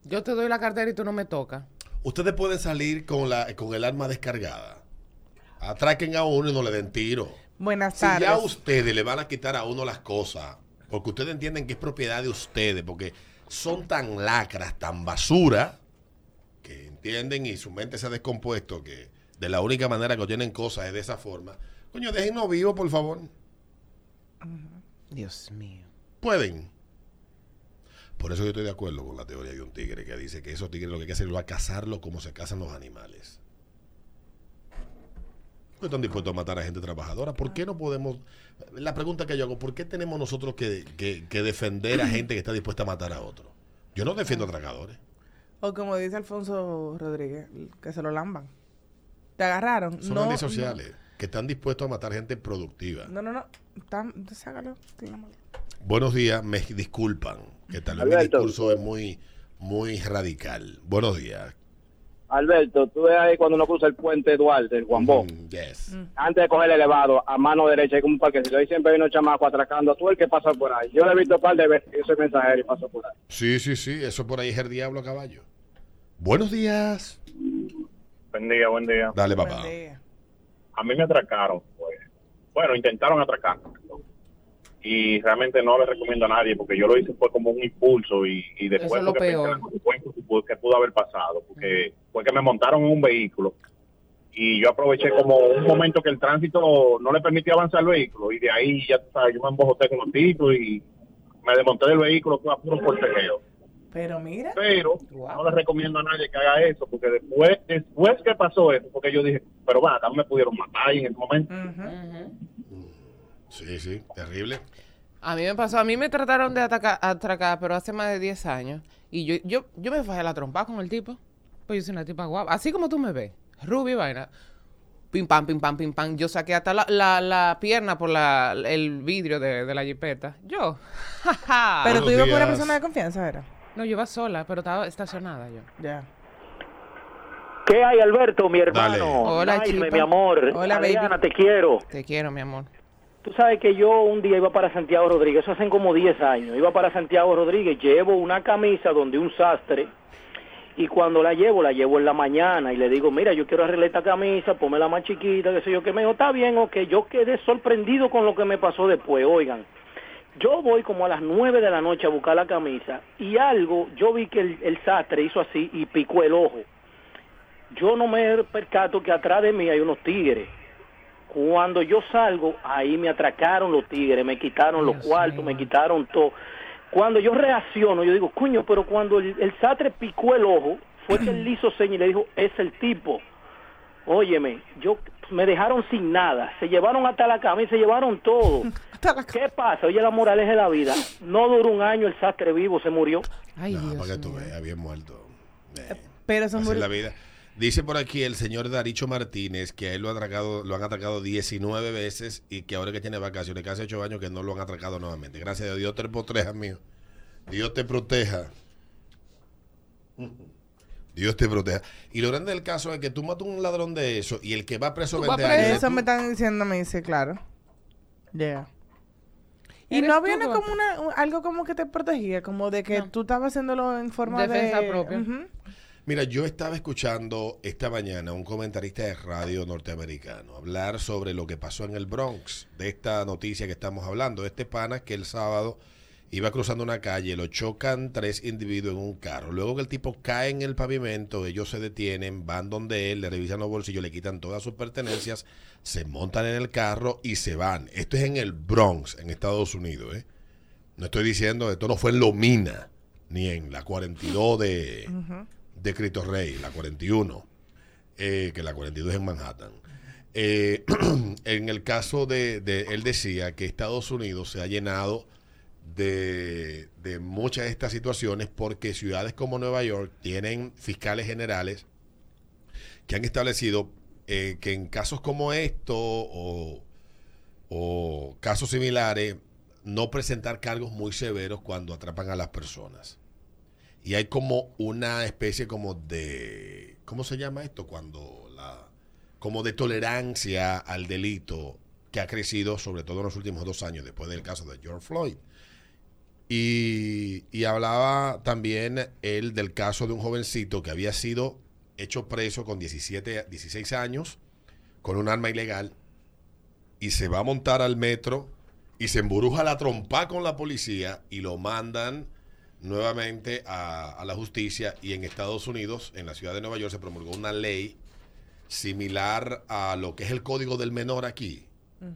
Yo te doy la cartera y tú no me tocas. Ustedes pueden salir con, la, con el arma descargada. Atraquen a uno y no le den tiro. Buenas Si tardes. ya ustedes le van a quitar a uno las cosas, porque ustedes entienden que es propiedad de ustedes, porque son tan lacras, tan basura, que entienden y su mente se ha descompuesto, que de la única manera que tienen cosas es de esa forma. Coño, déjennos vivos, por favor. Dios mío. Pueden. Por eso yo estoy de acuerdo con la teoría de un tigre que dice que esos tigres lo que hay que hacer es cazarlo como se cazan los animales. No están dispuestos a matar a gente trabajadora. ¿Por qué no podemos? La pregunta que yo hago, ¿por qué tenemos nosotros que, que- que defender a gente que está dispuesta a matar a otro? Yo no defiendo atracadores. O como dice Alfonso Rodríguez, que se lo lamban. ¿Te agarraron? Son no, antisociales que están dispuestos a matar gente productiva. No, no, no. Sácalo. Buenos días, me disculpan, que tal vez mi discurso es muy, muy radical. Buenos días. Alberto, tú ves ahí cuando uno cruza el puente Duarte, el Juan Mm, yes. antes de coger el elevado, a mano derecha hay como un parquecito, ahí siempre hay unos chamacos atracando a todo el que pasa por ahí. Yo lo he visto un par de veces, yo soy mensajero y paso por ahí. Sí, sí, sí, eso por ahí es el diablo a caballo. Buenos días. Buen día, buen día. Dale, papá. Buen día. A mí me atracaron, pues. Bueno, intentaron atracar. Y realmente no le recomiendo a nadie porque yo lo hice fue como un impulso y, y después Eso es lo pensé peor. consecuencias que pudo- que pudo haber pasado. Porque fue que me montaron en un vehículo y yo aproveché como un momento que el tránsito no le permitía avanzar el vehículo y de ahí ya tú sabes, yo me embojoté con los títulos y me desmonté del vehículo fue a puro forcejeo. Pero mira. Pero Wow. no le recomiendo a nadie que haga eso, porque después después que pasó eso, porque yo dije, pero va, acá me pudieron matar ahí en ese momento. Sí, sí, terrible. A mí me pasó, a mí me trataron de atacar, atracar, pero hace más de 10 años. Y yo, yo, yo me fajé la trompa con el tipo. Pues yo soy una tipa guapa. Así como tú me ves, rubia vaina. Pim pam, pim pam, pim pam. Yo saqué hasta la, la, la pierna por la, el vidrio de, de la jipeta. Yo. *laughs* jaja. Pero tú ibas con una persona de confianza, ¿era? No, yo iba sola, pero estaba estacionada yo. Ya. ¿Qué hay, Alberto, mi hermano? Dale. Hola, Naime, mi amor. Hola, Adriana, baby. te quiero. Te quiero, mi amor. Tú sabes que yo un día iba para Santiago Rodríguez, eso hacen como 10 años. Iba para Santiago Rodríguez, llevo una camisa donde un sastre, y cuando la llevo, la llevo en la mañana y le digo, mira, yo quiero arreglar esta camisa, la más chiquita, qué sé yo, que me dijo, está bien, ok. Yo quedé sorprendido con lo que me pasó después, oigan. Yo voy como a las 9 de la noche a buscar la camisa y algo, yo vi que el, el sastre hizo así y picó el ojo. Yo no me percato que atrás de mí hay unos tigres. Cuando yo salgo, ahí me atracaron los tigres, me quitaron los Dios cuartos, me quitaron todo. Cuando yo reacciono, yo digo, coño, pero cuando el, el sastre picó el ojo, fue que él le *clears throat* hizo seña y le dijo, es el tipo. Óyeme, yo me dejaron sin nada, se llevaron hasta la cama y se llevaron todo. *laughs* ¿Qué pasa? Oye, la moraleja de la vida. No duró un año el sastre vivo, se murió. Ay, No, Dios para que tú veas, bien muerto. Eh, Pero muy... es la vida. Dice por aquí el señor Daricho Martínez que a él lo, han atracado, lo han atracado 19 veces y que ahora que tiene vacaciones, que hace 8 años que no lo han atracado nuevamente. Gracias a Dios te proteja, mío. Dios te proteja. Dios te proteja. Y lo grande del caso es que tú matas un ladrón de eso y el que va preso Tú vas 20 años. preso. Eso tú- me están diciendo, me dice, claro. Yeah. Y ¿Eres no viene como una, un- algo como que te protegía, como de que No. tú estabas haciéndolo en forma Defensa de... propia. Ujú. Mira, yo estaba escuchando esta mañana un comentarista de radio norteamericano hablar sobre lo que pasó en el Bronx, de esta noticia que estamos hablando, de este pana que el sábado iba cruzando una calle, lo chocan tres individuos en un carro. Luego que el tipo cae en el pavimento, ellos se detienen, van donde él, le revisan los bolsillos, le quitan todas sus pertenencias, se montan en el carro y se van. Esto es en el Bronx, en Estados Unidos, ¿eh? No estoy diciendo, esto no fue en Lomina, ni en la 42 de, de Cristo Rey, la 41, eh, que la 42 es en Manhattan. Eh, *clears throat* en el caso de, él decía que Estados Unidos se ha llenado de, muchas de estas situaciones porque ciudades como Nueva York tienen fiscales generales que han establecido eh, que en casos como esto o, o casos similares no presentar cargos muy severos cuando atrapan a las personas. Y hay como una especie como de, ¿cómo se llama esto? Cuando la, como de tolerancia al delito que ha crecido sobre todo en los últimos dos años después del caso de George Floyd. Y, y hablaba también él del caso de un jovencito que había sido hecho preso con 17, 16 años con un arma ilegal y se va a montar al metro y se emburuja la trompa con la policía y lo mandan nuevamente a, a la justicia y en Estados Unidos, en la ciudad de Nueva York, se promulgó una ley similar a lo que es el código del menor aquí,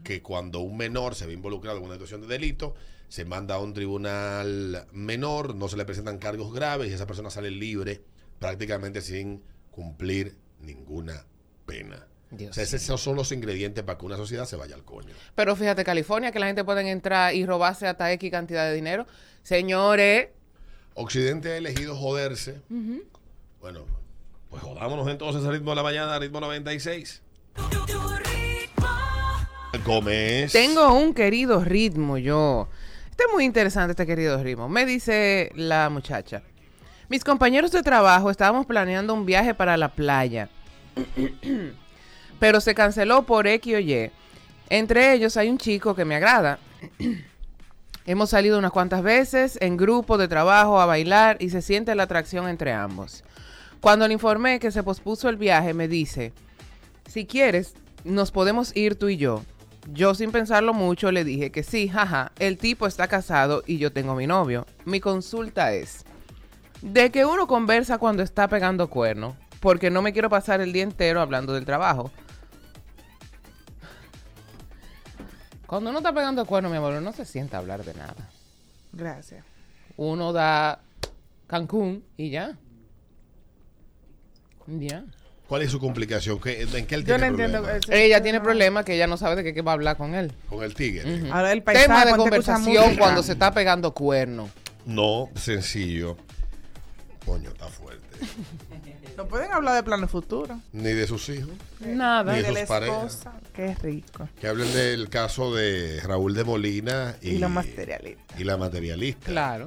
que cuando un menor se ve involucrado en una situación de delito, se manda a un tribunal menor, no se le presentan cargos graves y esa persona sale libre prácticamente sin cumplir ninguna pena. Dios O sea, esos son los ingredientes para que una sociedad se vaya al coño. Pero fíjate, California, que la gente puede entrar y robarse hasta X cantidad de dinero. Señores, Occidente ha elegido joderse. Bueno, pues jodámonos entonces al ritmo de la mañana, ritmo 96. Gómez. tengo un querido ritmo yo. Está muy interesante este querido ritmo. Me dice la muchacha. Mis compañeros de trabajo estábamos planeando un viaje para la playa. *clears throat* Pero se canceló por X o Y. Entre ellos hay un chico que me agrada. *clears throat* Hemos salido unas cuantas veces en grupo de trabajo a bailar y se siente la atracción entre ambos. Cuando le informé que se pospuso el viaje, me dice, si quieres, nos podemos ir tú y yo. Yo sin pensarlo mucho le dije que sí, jaja, el tipo está casado y yo tengo mi novio. Mi consulta es, de que uno conversa cuando está pegando cuerno, porque no me quiero pasar el día entero hablando del trabajo. Cuando uno está pegando cuerno, mi amor, no se sienta a hablar de nada. Gracias. Uno da Cancún y ya. Ya. ¿Cuál es su complicación? ¿Qué- ¿En qué él Yo tiene no entiendo. ese- Ella tiene problemas que ella no sabe de qué, qué va a hablar con él. Con el tigre. Ahora el paisaje, Tema de ponte a escuchar conversación música. cuando se está pegando cuerno. No, sencillo. Coño, está fuerte. *laughs* No pueden hablar de planes futuros. Ni de sus hijos. Nada. Ni de de la sus parejas. esposa. Qué rico. Que hablen del caso de Raúl de Molina y, Y, lo materialista. y la materialista. Claro.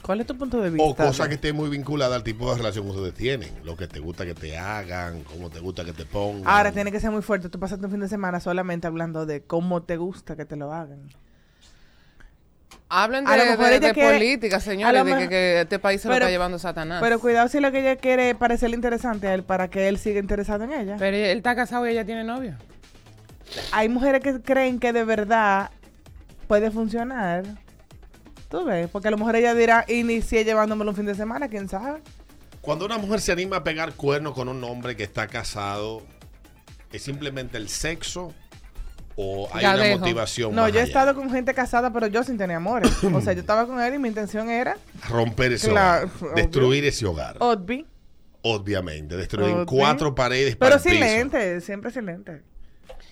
¿Cuál es tu punto de vista? O cosas que estén muy vinculadas al tipo de relación que ustedes tienen. Lo que te gusta que te hagan, cómo te gusta que te pongan. Ahora tiene que ser muy fuerte. Tú pasaste un fin de semana solamente hablando de cómo te gusta que te lo hagan. Hablen A lo de, mejor de- de quiere- política, a señores, lo de que, este país se lo está llevando Satanás. Pero cuidado si lo que ella quiere es parecerle interesante a él para que él siga interesado en ella. Pero él está casado y ella tiene novio. Hay mujeres que creen que de verdad puede funcionar. Tú ves, porque a lo mejor ella dirá, inicié llevándomelo un fin de semana, quién sabe. Cuando una mujer se anima a pegar cuernos con un hombre que está casado, ¿es simplemente el sexo o hay Ya una dejo. motivación No, más yo he allá? estado con gente casada, pero yo sin tener amores. o sea, yo estaba con él y mi intención era, Romper ese hogar, destruir ese hogar, obvi, obviamente, destruir obvi. cuatro paredes para Pero el piso. silente, siempre silente.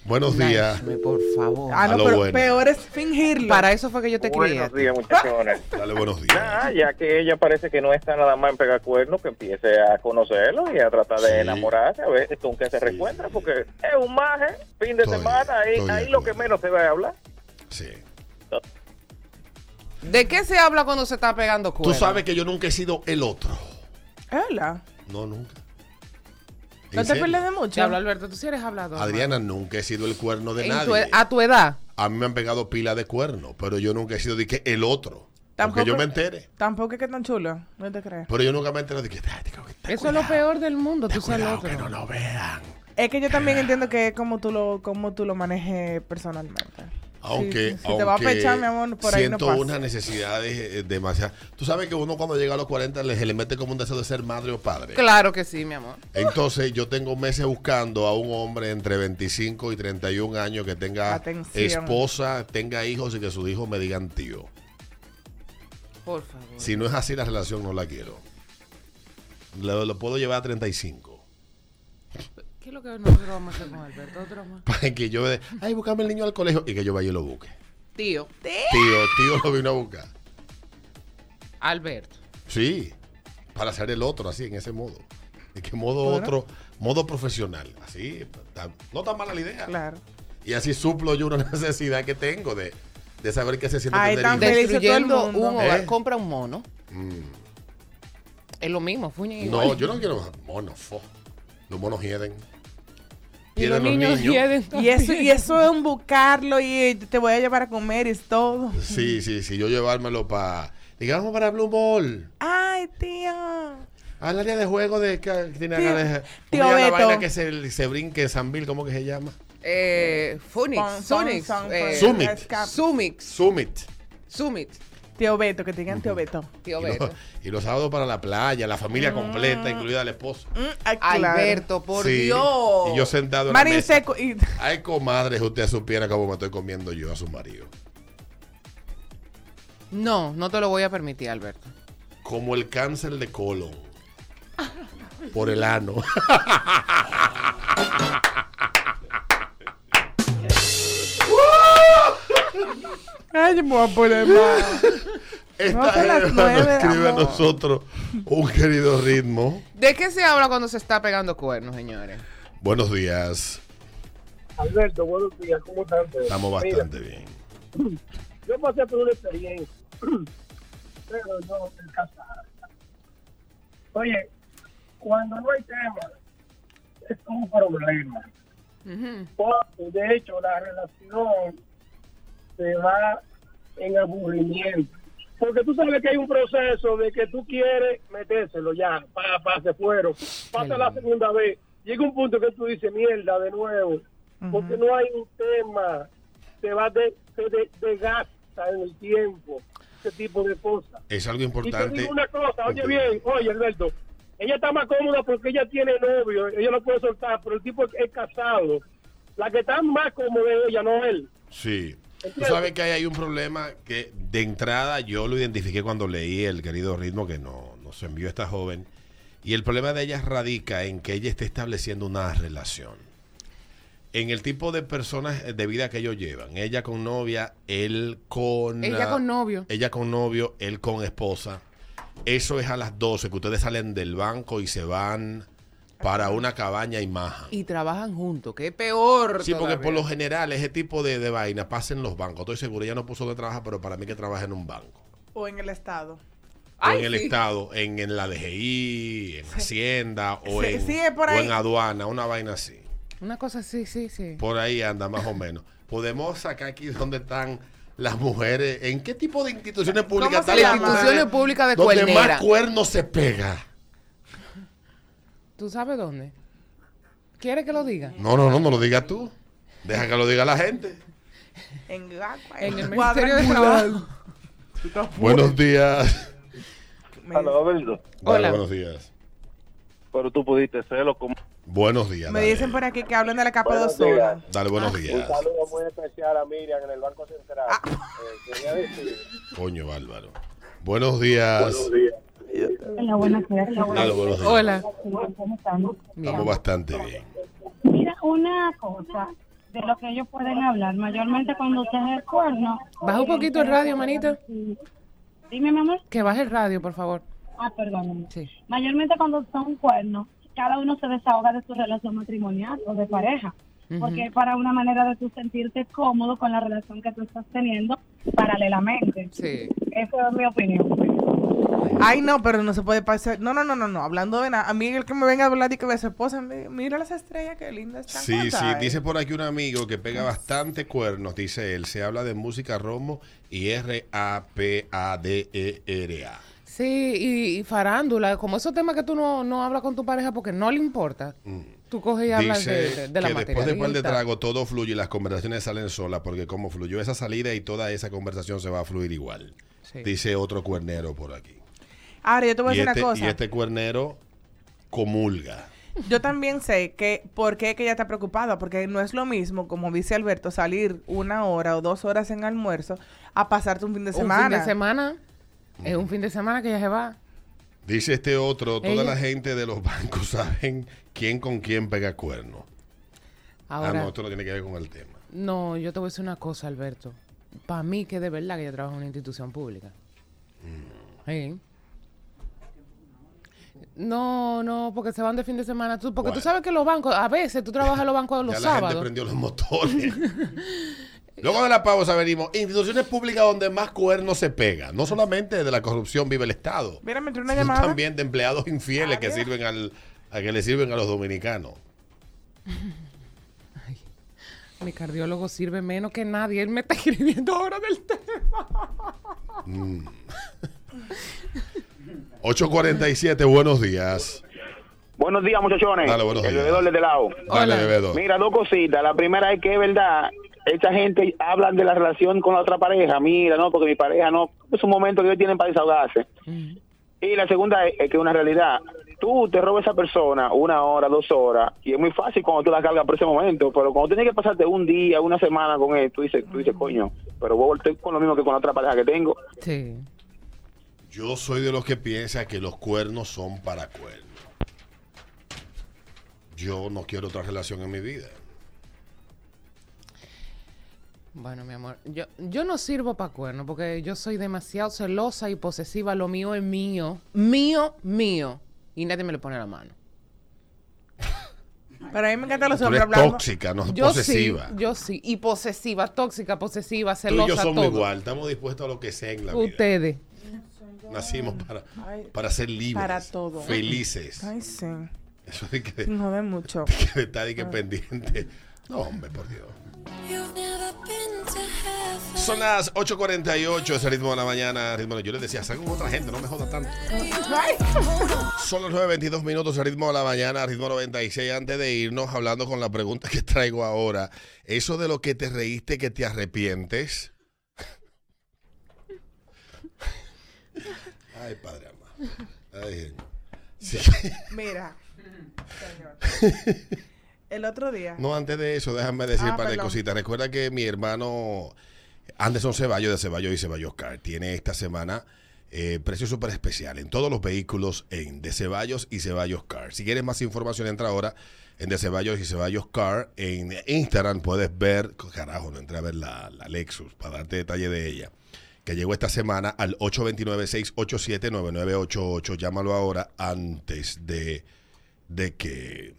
Buenos días. por favor. Ah, no, lo pero bueno. peor es fingirlo. Para eso fue que yo te crié. Buenos días, muchachones. *laughs* Dale buenos días. Ya que ella parece que no está nada más en pegar cuernos, que empiece a conocerlo y a tratar de Sí. enamorarse, a ver con qué se reencuentra, porque es un maje, fin de Estoy- semana, ahí, estoy ahí lo que menos se va a hablar. Sí. ¿De qué se habla cuando se está pegando Tú cuernos? sabes que yo nunca he sido el otro. Hola. No, nunca. ¿No ¿En te pierdes de mucho? Diablo, Alberto, tú sí eres hablador. Adriana, nunca he sido el cuerno de tu nadie. ed- a tu edad. A mí me han pegado pila de cuernos, pero yo nunca he sido de que el otro. Tampoco- yo me entere. Tampoco es que tan chulo, no te crees. Pero yo nunca me enteré de que. "Ay, tengo que- Eso es lo peor del mundo, tú sabes cuidado otro. que no lo vean. Es que yo también entiendo que es como tú lo, como tú lo manejes personalmente. Aunque, Si- si te va a aunque pechar, mi amor, por ahí no siento unas necesidades eh, demasiadas. Tú sabes que uno cuando llega a los 40 le, se le mete como un deseo de ser madre o padre. Claro que sí, mi amor. Entonces yo tengo meses buscando a un hombre entre 25 y 31 años que tenga Atención. esposa, tenga hijos y que sus hijos me digan tío. Por favor. Si no es así la relación no la quiero. Lo, lo puedo llevar a 35. ¿Qué es lo que nosotros vamos a hacer con Alberto? Otro más. *laughs* Para que yo, de, ay, buscame el niño al colegio y que yo vaya y lo busque. Tío. Tío, tío lo vino a buscar. Alberto. Sí, para ser el otro, así, en ese modo. ¿En qué modo otro? Modo profesional. Así, no tan mala la idea. Claro. Y así suplo yo una *laughs* necesidad que tengo de, de saber qué se siente Ay, tan Destruyendo un hogar. ¿Eh? Compra un mono. Mm. Es lo mismo, fuñen No, yo no quiero monos, fo. Los monos hieden. Y los niños hieden Y eso, y eso es un buscarlo y te voy a llevar a comer y es todo. Sí, sí, sí. Yo llevármelo para. Digamos para Blue Ball. Ay, tío. Al área de juego de que tiene Tío- acá de- tío ¿cómo se llama la Beto. vaina que se, se brinque en San Bill, ¿cómo que se llama? Eh, Funix. Eh, Summit. Sumix. Summit. Summit. Tío Beto, que te digan tío Beto. Tío Y, los- Beto. *laughs* y los sábados para la playa, la familia completa, incluida la esposa. Mm, ay, claro. Alberto, por Sí, Dios. Y yo sentado en la Marín mesa. Seco y... *laughs* Ay, comadre, si usted supiera cómo me estoy comiendo yo a su marido. No, no te lo voy a permitir, Alberto. Como el cáncer de colon. *laughs* Por el ano. Ay, yo me voy a poner mal. Esta No, nueve, nos escribe a nosotros un querido ritmo. ¿De qué se habla cuando se está pegando cuernos, señores? Buenos días. Alberto, buenos días, ¿cómo están ustedes? Estamos Mira, bastante bien. *clears throat* yo pasé por una experiencia, *clears throat* pero yo estoy casada. Oye, cuando no hay tema, es un problema. Porque, de hecho, la relación se va en aburrimiento. Porque tú sabes que hay un proceso de que tú quieres metérselo ya, pa, pa, se fueron. Pasa la segunda vez. Llega un punto que tú dices, mierda, de nuevo. Porque no hay un tema. Se va de, se de- desgasta en el tiempo. Ese tipo de cosas. Es algo Y te importante. digo una cosa, oye bien, oye Alberto, ella está más cómoda porque ella tiene novio, ella lo puede soltar, pero el tipo es, es casado. La que está más cómoda es ella, no él. Sí. Tú sabes que ahí hay un problema que de entrada yo lo identifiqué cuando leí el querido ritmo que no, nos envió esta joven. Y el problema de ella radica en que ella está estableciendo una relación. En el tipo de personas de vida que ellos llevan. Ella con novia, él con... Ella ah, con novio. Ella con novio, él con esposa. Eso es a las 12 que ustedes salen del banco y se van para una cabaña y maja. Y trabajan juntos, que es peor. Sí, porque por lo general ese tipo de, de vaina pasa en los bancos. Estoy seguro, ella no puso de trabajar, pero para mí que trabaja en un banco. O en el estado. Ay, en el sí. Estado, en, en la DGI, en Hacienda o, Sí, en, o en aduana, una vaina así. Una cosa así, sí, sí. Por ahí anda más o menos. Podemos sacar aquí donde están las mujeres. ¿En qué tipo de instituciones públicas están las Instituciones públicas de donde cuernera. más cuernos se pega? ¿Tú sabes dónde? ¿Quieres que lo diga? No, no, no, no lo digas tú. Deja que lo diga la gente. En, En el. Ministerio de Trabajo. Buenos días. Aló, Alberto. Dale, buenos días. Pero tú pudiste hacerlo como... Buenos días. Me dale. dicen por aquí que hablan de la capa de Buenos ozono. días. Dale, buenos Un días. saludo muy especial a Miriam en el Banco Central. Ah. Eh, quería decir... Coño, bárbaro. Buenos días. Hola, buenas tardes. Hola. ¿Cómo están? Estamos bastante bien. Mira, una cosa de lo que ellos pueden hablar, mayormente cuando usted es el cuerno. Baja un poquito el radio, manita. Dime, mi amor. Que baje el radio, por favor. Ah, perdón. Sí. Mayormente cuando son cuernos, cada uno se desahoga de su relación matrimonial o de pareja. Porque es para una manera de tú sentirte cómodo con la relación que tú estás teniendo paralelamente. Sí. Esa es mi opinión. Ay, no, pero no se puede pasar. No, no, no, no, no. Hablando de nada. A mí el que me venga a hablar y que su esposa, mi- mira las estrellas, qué lindas están. Sí, sí, dice por aquí un amigo que pega bastante cuernos, dice él. Se habla de música romo y R-A-P-A-D-E-R-A. Sí, y, y farándula, como esos temas que tú no, no hablas con tu pareja porque no le importa. Tú coges y hablas Dice de, de- de la que después de par de trago todo fluye y las conversaciones salen solas porque como fluyó esa salida y toda esa conversación se va a fluir igual. Sí. Dice otro cuernero por aquí. Ahora, yo te voy a Y decir este, una cosa. y este cuernero comulga. Yo también sé que por qué que ella está preocupada, porque no es lo mismo, como dice Alberto, salir una hora o dos horas en almuerzo a pasarte un fin de Un semana. fin de semana. Es un fin de semana que ella se va. Dice este otro, toda Ella- la gente de los *laughs* bancos saben quién con quién pega cuerno. Ahora, ah, no, esto no tiene que ver con el tema. no, yo te voy a decir una cosa, Alberto. Para mí que de verdad que ella trabaja en una institución pública. Mm. Sí. No, no, porque se van de fin de semana. Tú, porque Bueno. tú sabes que los bancos, a veces tú trabajas en los bancos los ya la gente sábados. prendió los motores. Luego de la pausa venimos. Instituciones públicas donde más cuernos se pega. No solamente de la corrupción vive el Estado. Mira, me entró una llamada. también de empleados infieles que sirven al, a que le sirven a los dominicanos. Mi cardiólogo sirve menos que nadie. Él me está *laughs* escribiendo ahora del tema. Mm. 847, buenos días. Buenos días, muchachones. Dale, buenos El días. bebedor desde lado. Dale, bebedor. Mira, dos cositas. La primera es que es verdad, esta gente habla de la relación con la otra pareja. Mira, no, porque mi pareja no. Es un momento que ellos tienen para desahogarse. Y la segunda es, es que es una realidad. Tú te robas a esa persona una hora, dos horas, y es muy fácil cuando tú la cargas por ese momento, pero cuando tienes que pasarte un día, una semana con él, tú dices, tú dices, coño, pero voy a volver con lo mismo que con la otra pareja que tengo. Sí. Yo soy de los que piensa que los cuernos son para cuernos. Yo no quiero otra relación en mi vida. Bueno, mi amor, yo, yo no sirvo para cuerno porque yo soy demasiado celosa y posesiva. Lo mío es mío. Mío, mío. Y nadie me le pone la mano. *laughs* Pero a mí me encantan los hombres hablando. tóxica, no Yo posesiva. sí, yo sí. Y posesiva, tóxica, posesiva, Tú y celosa, yo somos todo. igual. Estamos dispuestos a lo que sea en la vida. Ustedes. Nacimos para, para ser libres. para todo. Felices. Ay, sí. Eso de que, Sin joder mucho. *laughs* que está de que pendiente. No, hombre, por Dios. Son las 8.48, es el ritmo de la mañana. Ritmo, yo les decía, salgan con otra gente, no me jodan tanto. Son las 9.22 minutos, el ritmo de la mañana, ritmo 96. Antes de irnos, hablando con la pregunta que traigo ahora, eso de lo que te reíste que te arrepientes. Ay, padre amado. Ay. Sí. Mira, señor. El otro día. No, antes de eso, déjame decir Ah, un par de cositas. Recuerda que mi hermano Anderson Ceballos de Ceballos y Ceballos Car tiene esta semana eh, precio súper especial en todos los vehículos en de Ceballos y Ceballos Car. Si quieres más información, entra ahora en de Ceballos y Ceballos Car. En Instagram puedes ver, carajo, no entré a ver la, la Lexus para darte detalle de ella. Que llegó esta semana al 829-687-9988. Llámalo ahora antes de, de que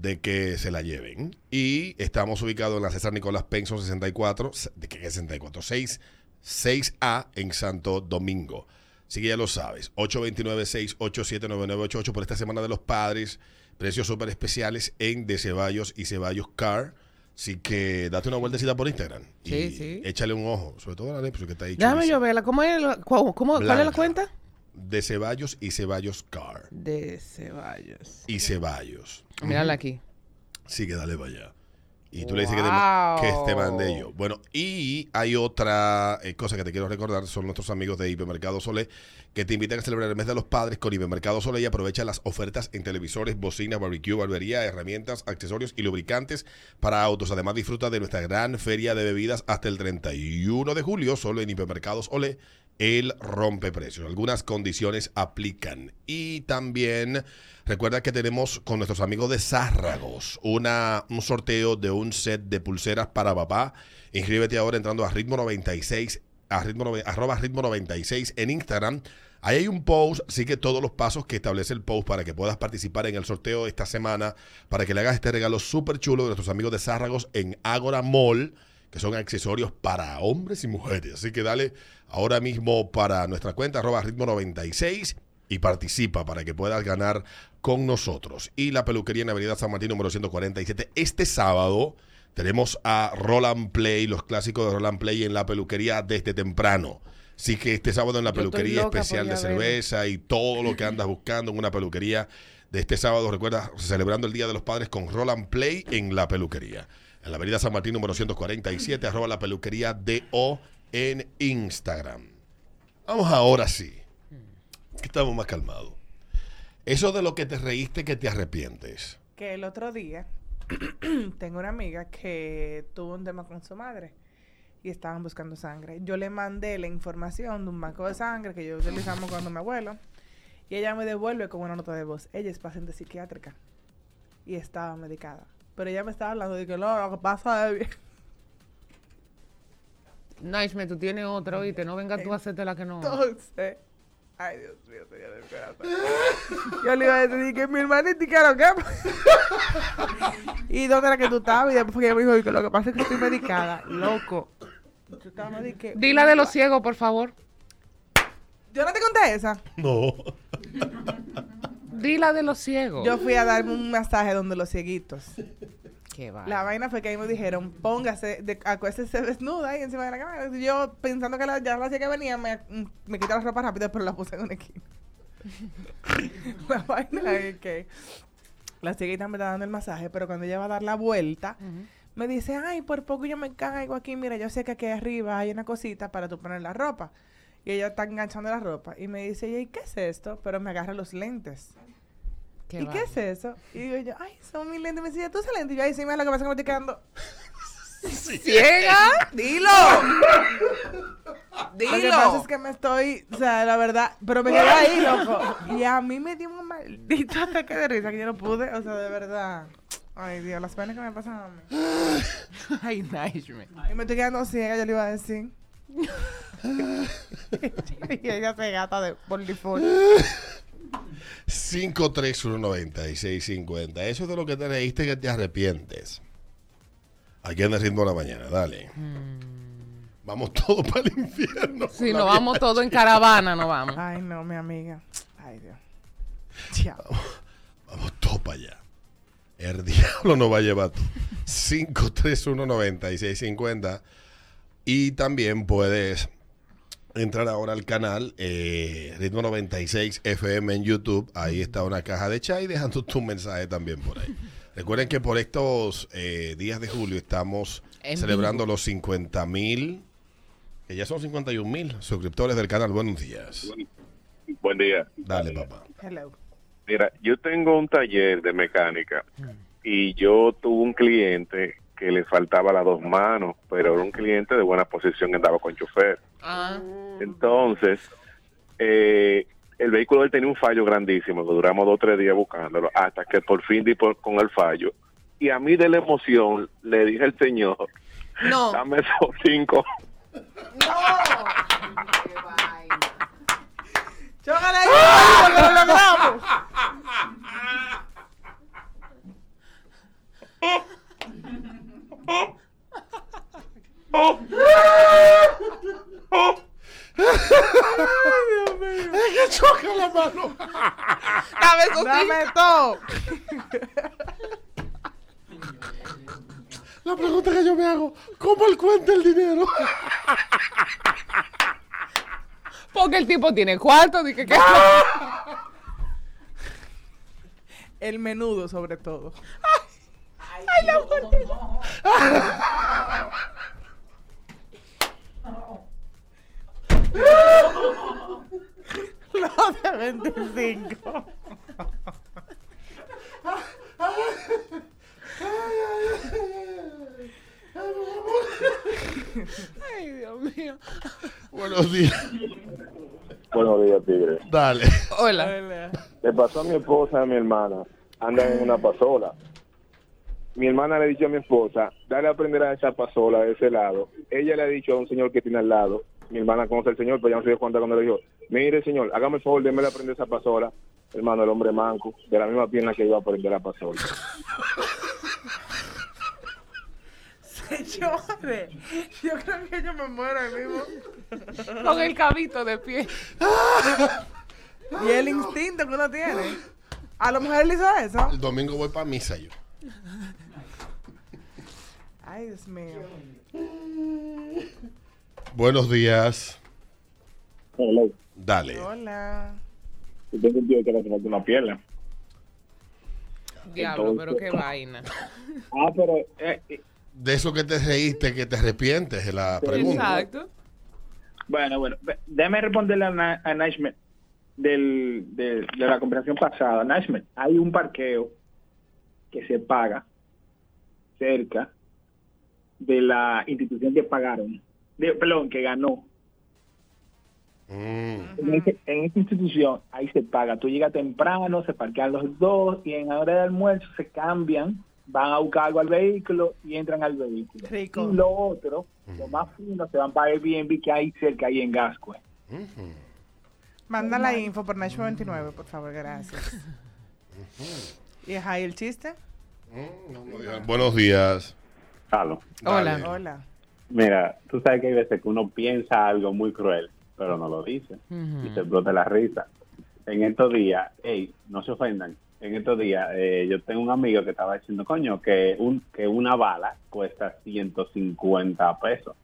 de que se la lleven. Y estamos ubicados en la César Nicolás Penson 64, ¿de qué es 64? 6, 6A en Santo Domingo. Así que ya lo sabes. 829-687-9988 por esta semana de los padres. Precios súper especiales en De Ceballos y Ceballos Car. Así que date una vueltecita por Instagram. Sí, y sí. Échale un ojo. Sobre todo a la que está ahí. Déjame yo verla. ¿Cómo es la- cómo- cómo- ¿Cuál es la cuenta? De Ceballos y Ceballos Car. De Ceballos. Y Ceballos. Mírala aquí. Sí, que dale para allá. Y tú le dices que te, Wow. que te mande yo. Bueno, y hay otra eh, cosa que te quiero recordar, son nuestros amigos de Hipermercado Sole, que te invitan a celebrar el mes de los padres con Hipermercado Sole y aprovecha las ofertas en televisores, bocinas, barbecue, barbería, herramientas, accesorios y lubricantes para autos. Además, disfruta de nuestra gran feria de bebidas hasta el 31 de julio, solo en Hipermercados Ole. El rompe precios. Algunas condiciones aplican. Y también recuerda que tenemos con nuestros amigos de Zárragos una, un sorteo de un set de pulseras para papá. Inscríbete ahora entrando a ritmo 96, a ritmo, arroba ritmo 96 en Instagram. Ahí hay un post, sigue todos los pasos que establece el post para que puedas participar en el sorteo esta semana, para que le hagas este regalo súper chulo de nuestros amigos de Zárragos en Agora Mall que son accesorios para hombres y mujeres. Así que dale ahora mismo para nuestra cuenta, arroba ritmo 96 y participa para que puedas ganar con nosotros. Y la peluquería en Avenida San Martín número 147. Este sábado tenemos a Roland Play, los clásicos de Roland Play en la peluquería desde temprano. Así que este sábado en la Yo peluquería especial de cerveza y todo lo que andas *clears throat* buscando en una peluquería de este sábado, recuerda, celebrando el Día de los Padres con Roland Play en la peluquería. En la avenida San Martín número 147, arroba la peluquería DO en Instagram. Vamos ahora sí. Que estamos más calmados. Eso de lo que te reíste que te arrepientes. Que el otro día *clears throat* tengo una amiga que tuvo un tema con su madre y estaban buscando sangre. Yo le mandé la información de un banco de sangre que yo utilizamos cuando mi abuelo y ella me devuelve con una nota de voz. Ella es paciente psiquiátrica y estaba medicada. Pero ella me estaba hablando de que no, lo que pasa es. Naishme, tú tienes otra, oíste. No venga tú a hacerte la que no. Entonces, ay Dios mío, señor del corazón. Yo le iba a decir que mi hermanita y que lo que. ¿Y dónde era que tú estabas? Y después fue que ella me dijo que lo que pasa es que estoy medicada. Loco. Yo estaba. Dila de los ciegos, por favor. Yo no te conté esa. No. Dila de los ciegos. Yo fui a darme un masaje donde los cieguitos. Qué. La vaina fue que ahí me dijeron, póngase, de, acuéstese desnuda ahí encima de la cama. Y Yo, pensando que la, ya la ciega venía, me, me quité la ropa rápido, pero la puse en una esquina. *laughs* la vaina es que la cieguita me está dando el masaje, pero cuando ella va a dar la vuelta, me dice, ay, por poco yo me caigo aquí, mira, yo sé que aquí arriba hay una cosita para tú poner la ropa. Y ella está enganchando la ropa. Y me dice, ¿y qué es esto? Pero me agarra los lentes. Qué ¿Y qué es eso? Y digo yo, ay, son mis lentes. Me decía, ¿tú lentes? Y yo, ay, sí, mira, lo que pasa es que me estoy quedando... *laughs* ¡Ciega! ¡Dilo! Dilo. Lo que pasa es que me estoy, o sea, la verdad, pero me quedé ahí, loco. Y a mí me dio un maldito ataque de risa que yo no pude, o sea, de verdad. Ay, Dios, las penas que me pasan a mí. *laughs* Ay, Naishme. Y me estoy quedando ciega, yo le iba a decir. *laughs* y ella se gata de por. 5319650. Eso es de lo que te reíste que te arrepientes. Aquí en el ritmo de la mañana, dale. Vamos todos para el infierno. Si La nos vamos todos en caravana, nos vamos. Ay, no, mi amiga. Ay, Dios. Chao. Vamos todos para allá. El *laughs* diablo nos va a llevar. 5319650. Y también puedes entrar ahora al canal eh, Ritmo 96 FM en YouTube. Ahí está una caja de chai dejando tu mensaje también por ahí. *laughs* Recuerden que por estos eh, días de julio estamos En celebrando vivo. los 50 mil, que ya son 51 mil suscriptores del canal. Buenos días. Buen día. Dale, papá. Hello. Mira, yo tengo un taller de mecánica y yo tuve un cliente que le faltaba las dos manos, pero era un cliente de buena posición que andaba con chofer. Ah. Entonces, eh, el vehículo él tenía un fallo grandísimo, que duramos dos o tres días buscándolo, hasta que por fin di por- con el fallo. Y a mí de la emoción le dije al señor, No. dame esos cinco. ¡Chócale ahí! ¡Que lo logramos! Dios mío. Es que choca la mano. Dame eso Dame todo. La pregunta que yo me hago, ¿cómo él cuenta el dinero? Porque el tipo tiene cuarto, dije que... El menudo sobre todo. Ay, Dios mío. Buenos días. Buenos días, tigre. Dale. Hola. Le pasó a mi esposa y a mi hermana. Andan en una pasola. Mi hermana le ha dicho a mi esposa, dale a aprender a esa pasola de ese lado. Ella le ha dicho a un señor que tiene al lado, mi hermana conoce al señor, pero ya no se dio cuenta cuando le dijo, mire señor, hágame el favor, démele a aprender esa pasola. Hermano, el hombre manco, de la misma pierna que iba a aprender la pasola. Señores, yo creo que yo me muero ahí mismo. Con el cabito de pie. Y el instinto que uno tiene. A lo mejor él hizo eso. El domingo voy para misa yo. Ay, Dios mío. Buenos días. Hello. Dale. Hola. Yo tengo un tío que le hace falta una pierna. Diablo, pero qué vaina. *laughs* Ah, pero... eh, eh, De eso que te reíste, que te arrepientes de la pregunta. Exacto. Bueno, bueno, déjame responderle a, Na- a del, de, de la conversación pasada. Naishmet, hay un parqueo que se paga cerca de la institución que pagaron, de, perdón, que ganó. Mm. En, ese- en esa institución, ahí se paga. Tú llegas temprano, se parquean los dos y en la hora de almuerzo se cambian, van a buscar algo al vehículo y entran al vehículo. Rico. Y lo otro, lo más fino, se van para Airbnb que hay cerca ahí en Gascue. Manda la info por Nacho 29, por favor, gracias. ¿Y es ahí el chiste? Buenos días. Dale. Hola. Mira, tú sabes que hay veces que uno piensa algo muy cruel, pero no lo dice. Y se explota la risa. En estos días, hey, no se ofendan. En estos días, eh, yo tengo un amigo que estaba diciendo, coño, que, un, que una bala cuesta 150 pesos.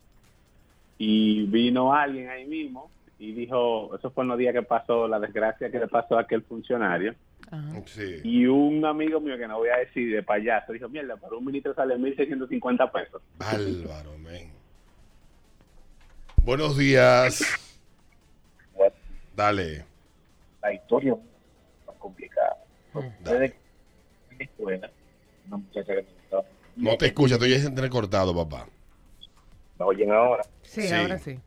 Y vino alguien ahí mismo y dijo, eso fue en los días que pasó la desgracia que le pasó a aquel funcionario. Sí. Y un amigo mío, que no voy a decir de payaso, dijo, mierda, por un ministro sale 1.650 pesos. Bárbaro, men. Buenos días. Dale. la historia es más complicada. Desde que en la escuela, una muchacha que me gustaba. No te escucha, estoy entrecortado, papá. ¿Me oyen ahora? Sí, Sí. ahora sí.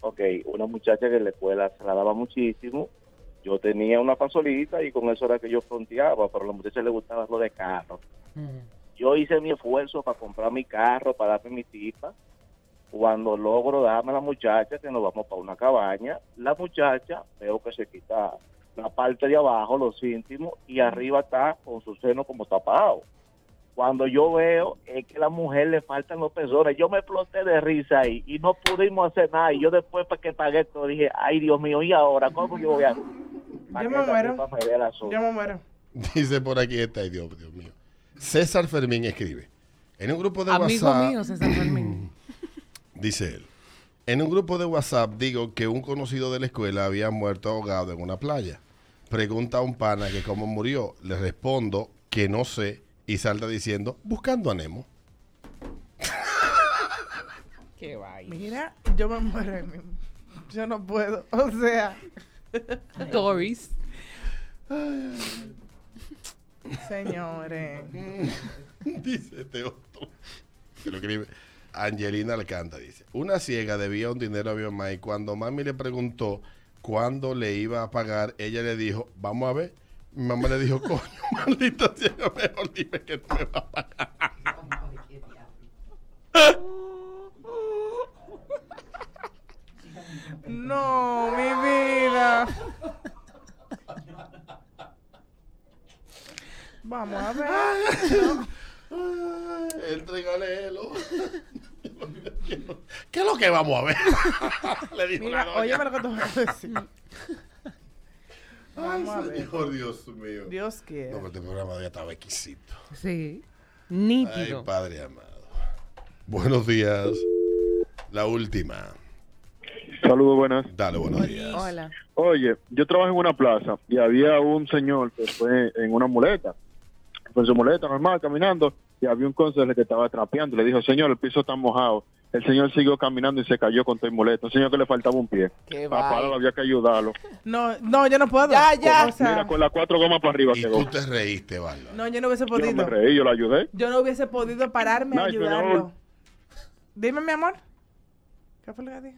Ok, una muchacha que en la escuela se la daba muchísimo. Yo tenía una pasolita y con eso era que yo fronteaba, pero a la muchacha le gustaba lo de carro. Yo hice mi esfuerzo para comprar mi carro, para darme mi tipa. Cuando logro darme a la muchacha, que nos vamos para una cabaña, la muchacha veo que se quita la parte de abajo, los íntimos, y arriba está con su seno como tapado. Cuando yo veo es que a la mujer le faltan los pezones, yo me exploté de risa ahí y no pudimos hacer nada. Y yo después para que pagué todo dije, ay Dios mío, ¿y ahora cómo yo voy a...? Yo me muero. Yo Yo me muero. Dice por aquí esta, ay, Dios, Dios mío. César Fermín escribe. En un grupo de Amigo WhatsApp. mío, César Fermín. *clears throat* Dice él. En un grupo de WhatsApp digo que un conocido de la escuela había muerto ahogado en una playa. Pregunta a un pana que cómo murió. Le respondo que no sé y salta diciendo buscando a Nemo. Qué vaina. Mira, yo me muero. Yo no puedo. O sea. Doris. Señores. dice este otro. Se lo escribe. Angelina Alcanta dice. Una ciega debía un dinero a mi mamá y cuando mami le preguntó cuándo le iba a pagar, ella le dijo, vamos a ver. Mi mamá le dijo, coño, *laughs* maldita ciega, mejor dime que no me va a pagar. No, mi vida. Vamos a ver. *laughs* Entregale ¿Qué es lo que vamos a ver? *laughs* Le dijo Mira, la doña. óyeme lo que te voy a decir. *laughs* Vamos a ver. Señor, Dios mío. Dios quiere. No, pero este programa ya estaba exquisito. Sí. Ay, Nítido. Padre amado. Buenos días. La última. Saludos, buenas. Dale, buenos días. Hola. Oye, yo trabajo en una plaza y había un señor que fue en una muleta, con su muleta normal, caminando, y había un conserje que estaba trapeando. Le dijo, señor, el piso está mojado. El señor siguió caminando y se cayó con todo el muleta. Un señor que le faltaba un pie. Papá, había que ayudarlo. No, no, yo no puedo. Ya, ya. O sea, Mira, con las cuatro gomas para arriba Y quedó. tú te reíste, Bárbara. no, yo no hubiese Yo no me podido. reí, yo la ayudé. Yo no hubiese podido pararme a ayudarlo. señor. Dime, mi amor. ¿Qué fue lo que dije?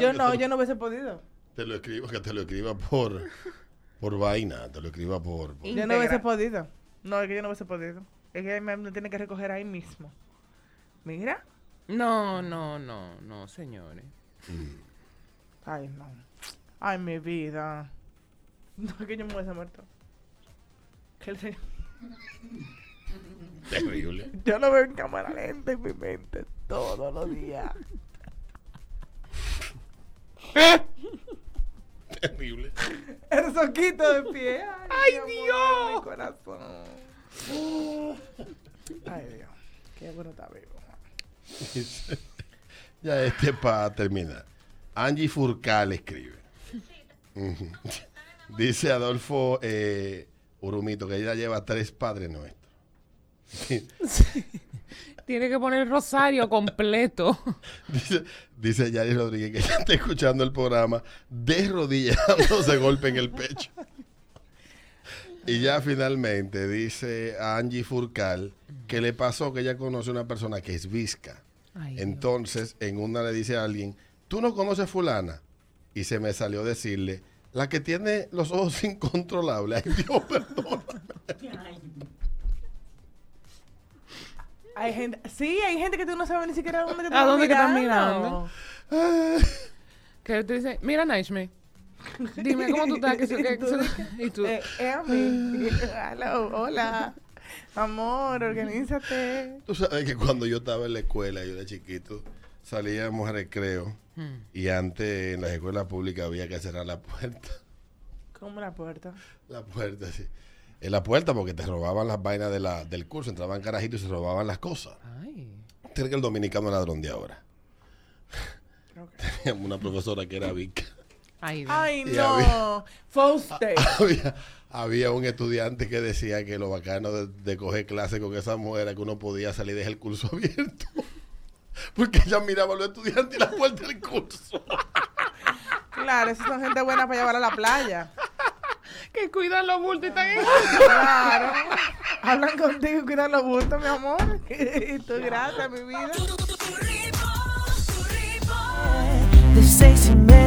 Yo no, yo no hubiese podido. Te lo escribo, que te lo escriba por, por vaina. Te lo escriba por. por- Yo no hubiese podido. No, es que yo no hubiese podido. Es que me, me tiene que recoger ahí mismo. Mira. No, no, no, no, señores. Ay, no. Ay, mi vida. No, es que yo me hubiese muerto. Que el señor- Terrible. Yo lo veo en cámara lenta en mi mente todos los días. *laughs* Terrible. El soquito de pie. Ay, Dios. Mi corazón. Ay, Dios. Qué bueno está vivo. Ya este para terminar. Angie Furcal escribe. Dice Adolfo eh, Urumito que ella lleva tres padres nuestros. Tiene que poner el rosario completo. *laughs* Dice, dice Yari Rodríguez que ella está escuchando el programa de rodillas dándose golpe en el pecho. Y ya finalmente dice a Angie Furcal que le pasó que ella conoce a una persona que es visca. Ay, Entonces, en una le dice a alguien, ¿tú no conoces a fulana? Y se me salió decirle, la que tiene los ojos *laughs* incontrolables. Ay, Dios, perdón. Hay gente, sí, hay gente que tú no sabes ni siquiera dónde te ¿A dónde que están mirando. mirando? Que te dice, mira, Naishme. *laughs* Dime cómo tú estás. Que, que- que- y tú, Eh, eh, a mí. *laughs* Hello, hola. Amor, organízate. Tú sabes que cuando yo estaba en la escuela, yo era chiquito, salíamos a recreo Hmm. y antes en las escuelas públicas había que cerrar la puerta. ¿Cómo la puerta? La puerta, sí. En la puerta porque te robaban las vainas de la, del curso, entraban carajitos y se robaban las cosas. Ay. Tiene que el dominicano ladrón de ahora. *laughs* Teníamos una profesora que era Vic. Ay. Ay, Y no. había- Fauste. *laughs* había, había un estudiante que decía que lo bacano de, de coger clase con esa mujer era que uno podía salir desde el curso abierto. *laughs* Porque ella miraba a los estudiantes y la puerta del curso. Claro, esas son gente buena para llevar a la playa. Que cuidan los bultos y están en- Claro. Hablan contigo y cuidan los bultos, mi amor. Y tú, gracias, mi vida. De seis y media.